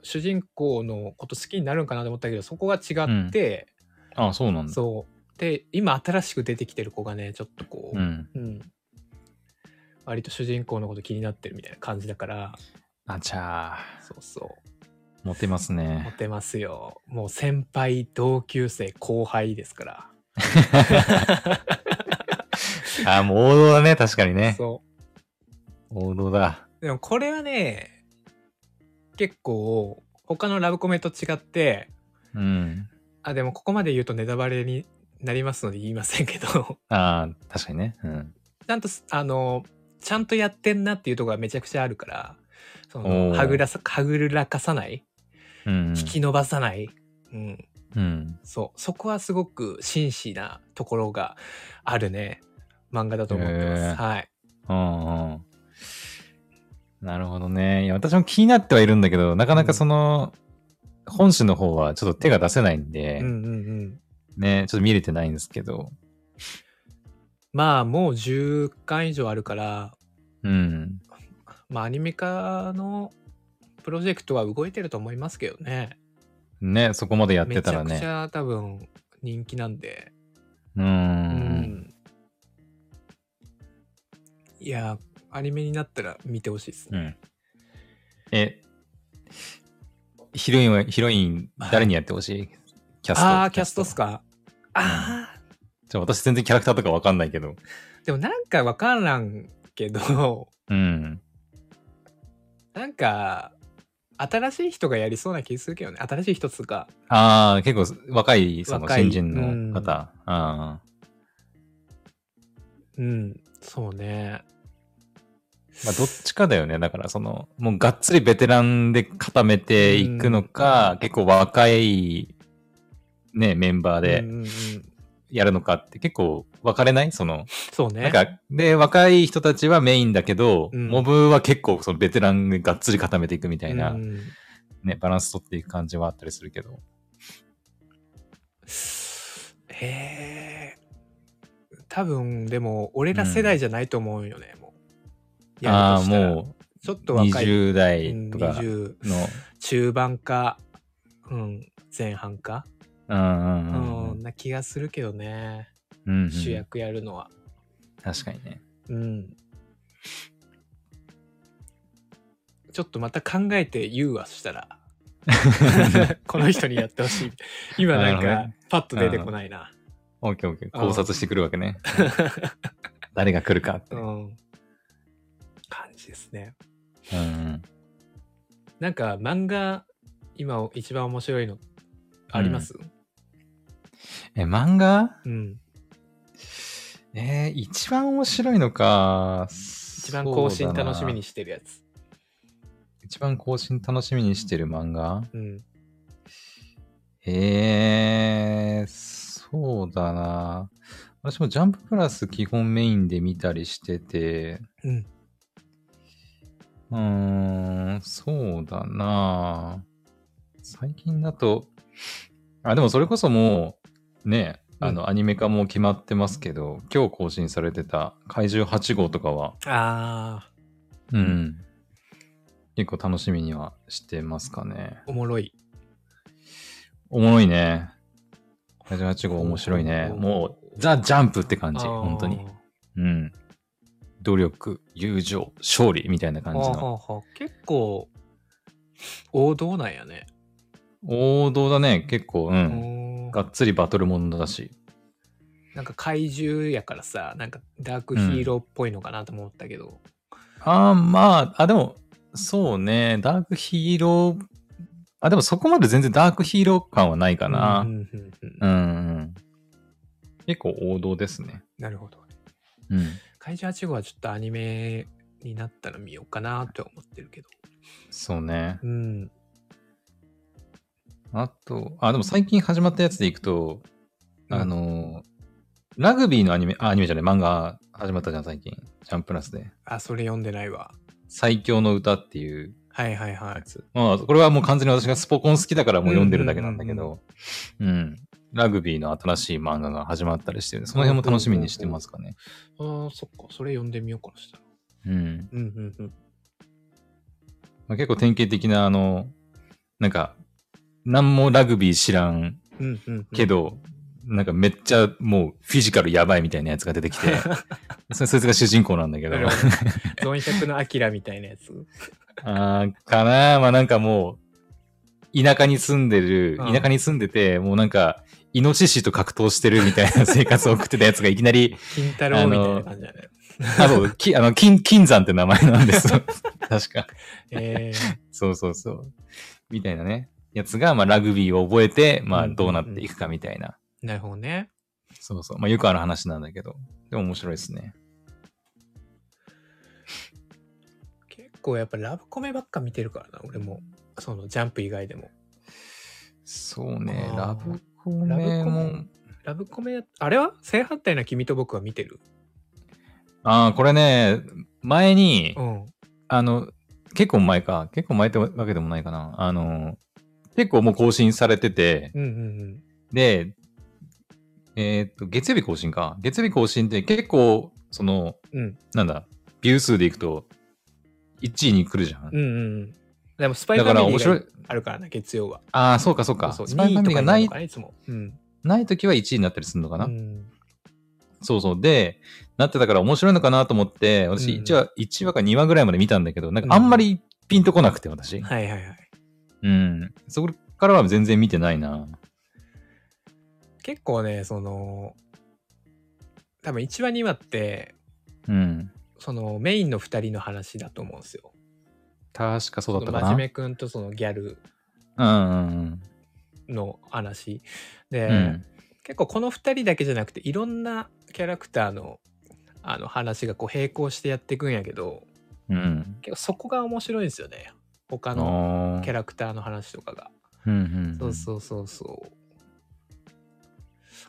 主人公のこと好きになるんかなと思ったけど、そこが違って、あ、そうなんだ。そう。で、今新しく出てきてる子がね、ちょっとこう、うん。うん。割と主人公のこと気になってるみたいな感じだから、あ、じゃあ、そうそう。モテますモね。テますよ。もう先輩、同級生、後輩ですから。あ、もう王道だね、確かにね。そ王道だ。う。でもこれはね、結構、他のラブコメと違って、うん。あ、でもここまで言うとネタバレになりますので言いませんけど、あ確かにね。うん。ちゃんとす、あの、ちゃんとやってんなっていうところがめちゃくちゃあるから、そおの、ーはぐらさ、はぐらかさない、うん。引き伸ばさない、うん。うん。そう。そこはすごく真摯なところがあるね。漫画だと思ってます。へーはい。うんうん。なるほどね。いや、私も気になってはいるんだけど、なかなかその、本誌の方はちょっと手が出せないんで、うんうんうん。ね、ちょっと見れてないんですけど、まあ、もう10巻以上あるから、うん。まあ、アニメ化のプロジェクトは動いてると思いますけどね。ね、そこまでやっめちてたらね。ゃくちゃ多分人気なんで。うー。。うんいや、アニメになったら見てほしいですね。うん。え、ヒロインは、ヒロイン誰にやってほしい？キャスト。ああ、キャストっすか？ああ、じゃあ私全然キャラクターとかわかんないけど。でもなんかわからんけど、うん。なんか、新しい人がやりそうな気するけどね。新しい人っつうか。ああ、結構若い、その若い新人の方。あうん、そうね。ーまあ、どっちかだよね。だから、その、もうがっつりベテランで固めていくのか、結構若い、ね、メンバーでうんうんうんやるのかって結構分かれない？その、そうね。なんか、で、若い人たちはメインだけど、うんモブは結構そのベテランでがっつり固めていくみたいな、うんね、バランス取っていく感じはあったりするけど。へえ。多分、でも、俺ら世代じゃないと思うよね、やるとしたらもちょっとう若い。20うん代とか20の、中盤か、うん、前半か、うんうんうんう、うんんな気がするけどね。うんうん主役やるのは。確かにね。うん。ちょっとまた考えて言うわ、そしたら。この人にやってほしい。今なんかパッと出てこないな。オッケーオッケー。考察してくるわけね。誰が来るかって。ううんですね。うんなんか漫画、今一番面白いのあります？え、漫画？うん。えー一番面白いのか。一番更新楽しみにししてるやつ。一番更新楽しみにしてる漫画？うん。えー、そうだな。私もジャンププラス基本メインで見たりしてて、うん。うーん、そうだな。最近だと、あ、でもそれこそもう、ね、あの、うんアニメ化も決まってますけど、今日更新されてた怪獣8号とかは、あうん、結構楽しみにはしてますかね。ー、おもろい。おもろいね。怪獣8号面白いね。もう、ザ・ジャンプって感じ、本当に。。うん。努力、友情、勝利みたいな感じはあの。はあはあ結構、王道なんやね。王道だね、結構、う。うんんがっつりバトルものだし。なんか怪獣やからさ、なんかダークヒーローっぽいのかなと思ったけど。ああ、まあ、あ、でも、そうね、ダークヒーロー、あ、でもそこまで全然ダークヒーロー感はないかな。うんん、ううんうんうんうん。結構王道ですね。なるほど。うん。怪獣8号はちょっとアニメになったら見ようかなって思ってるけど。そうね。うん。あと、あ、でも最近始まったやつでいくと、うんあの、ラグビーのアニメ、あ、アニメじゃない、漫画始まったじゃん、最近。ジャンプラスで。あ、それ読んでないわ。最強の歌っていうはいはいはい。まあ、これはもう完全に私がスポコン好きだからもう読んでるだけなんだけど、うん。ラグビーの新しい漫画が始まったりしてるその辺も楽しみにしてますかね。ああ、そっか。それ読んでみようかなしたら。うん。うんうんうん。まあ、結構典型的な、あの、なんか、何もラグビー知らんうんうん、うん。けど、なんかめっちゃもうフィジカルやばいみたいなやつが出てきて、そそいつが主人公なんだけどゾン100のアキラみたいなやつ。あーかなまあなんかもう、田舎に住んでる、うん田舎に住んでて、もうなんか、イノシシと格闘してるみたいな生活を送ってたやつがいきなり、金太郎みたいな感じだね。あ、そう、きあの、金、金山って名前なんです。確か。えー、そうそうそう。みたいなね。やつが、まあラグビーを覚えて、まあうんどうなっていくかみたいな。なるほどね。そうそう。まあよくある話なんだけど。でも面白いですね。結構やっぱラブコメばっか見てるからな、俺も。そのジャンプ以外でも。そうね、あーラブコメも。ラブコメ、あれは？正反対な君と僕は見てる？ああ、これね、前に、うん。あの、結構前か。結構前ってわけでもないかな。あの、結構もう更新されてて、うんうんで、えーっと、月曜日更新か。月曜日更新って結構、その、うん。うん。なんだ、ビュー数でいくと、1位に来るじゃん。うんうんうん。でも、スパイだファミリーが。あるからな、月曜は。ああ、そうかそうか。そうそう。スパイファミリーがない2位とかにるのか、いつも。うん。ない時は1位になったりするのかな？うんそうそう。で、なってたから面白いのかなと思って、私うん1話、1話か2話ぐらいまで見たんだけど、なんかあんまりピンとこなくて、私。はいはいはい。うん。そこからは全然見てないな。結構ね、その、多分1話2話って、うん。そのメインの2人の話だと思うんですよ。確かそうだったかな。真面目くんとそのギャルうんうんの話。うで、ん。うん。結構この2人だけじゃなくていろんなキャラクターのあの話がこう並行してやっていくんやけどうん。結構そこが面白いんですよね他のあキャラクターの話とかが、うんうん。そうそうそうそう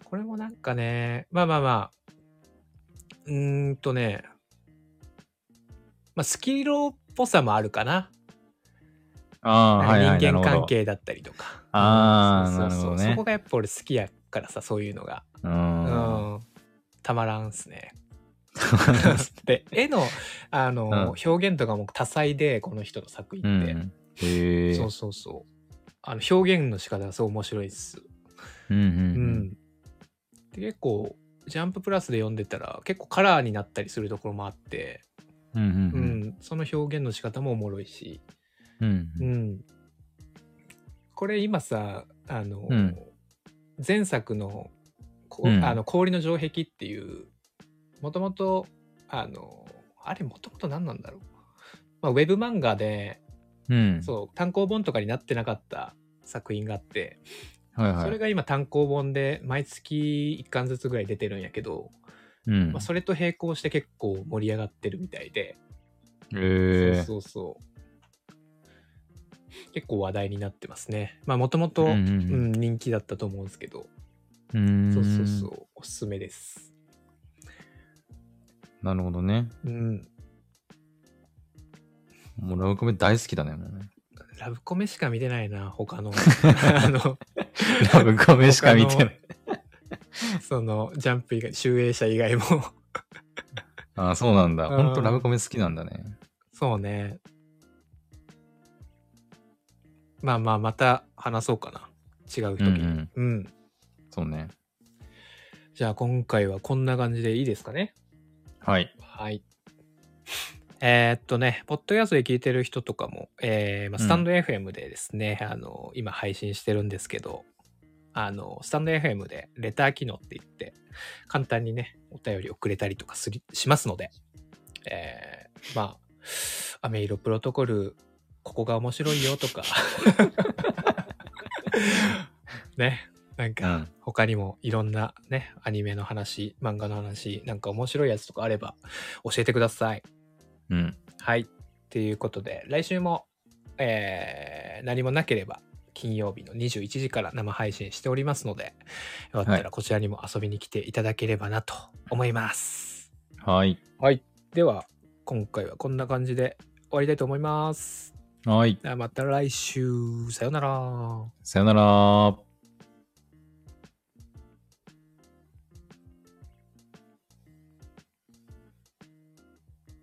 これもなんかねまあまあまあうーんとねまあスキロっぽさもあるかな。ああ、はいはい。人間。関係だったりとか。あーそうそうそう。なるほどね。そこがやっぱ俺好きやからさそういうのが。う。うん。んたまらんっすね。で絵のあの、うん。表現とかも多彩でこの人の作う品って、ん。へえ。そうそうそう。あの表現の仕方がすごい面白いっす。うんううん、ん。で結構ジャンププラスで読んでたら結構カラーになったりするところもあって、うん。うんううんんその表現の仕方もおもろいし、うん。ううん。ん、これ今さあの、うん前作のこうんあの氷の城壁っていうもともとあのあれもともと何なんだろう、まあ、ウェブ漫画でうん。そう単行本とかになってなかった作品があって、はいはい。それが今単行本で毎月1巻ずつぐらい出てるんやけど、うんまあ、それと並行して結構盛り上がってるみたいで、へえ。そうそうそう結構話題になってますねまあもともと人気だったと思うんですけど、うん。そうそうそうおすすめですなるほどね。うんもうラブコメ大好きだね。もうねラブコメしか見てないな他の あのラブコメしか見てない。そのジャンプ以外集英社以外も ああ、そうなんだ。うんほんとラブコメ好きなんだね。そうねまあまあまた話そうかな違う時にうんうんそうね。じゃあ今回はこんな感じでいいですかねはい。はい。えーっとね、ポッドキャストで聞いてる人とかも、えーまあ、うんスタンド FM でですね、あの、今配信してるんですけど、あの、スタンド FM でレター機能って言って、簡単にね、お便りをくれたりとかすりしますので、えーまあ、アメイロプロトコル、ここが面白いよとか、ね、なんか、うん。他にもいろんなね、アニメの話、漫画の話、なんか面白いやつとかあれば教えてください。うん。はい。ということで、来週も、えー何もなければ、金曜日の21時から生配信しておりますので、よかったはらこちらにも遊びに来ていただければなと思います。はい。はい。では、今回はこんな感じで終わりたいと思います。はい。ではまた来週、さようなら。さよなら。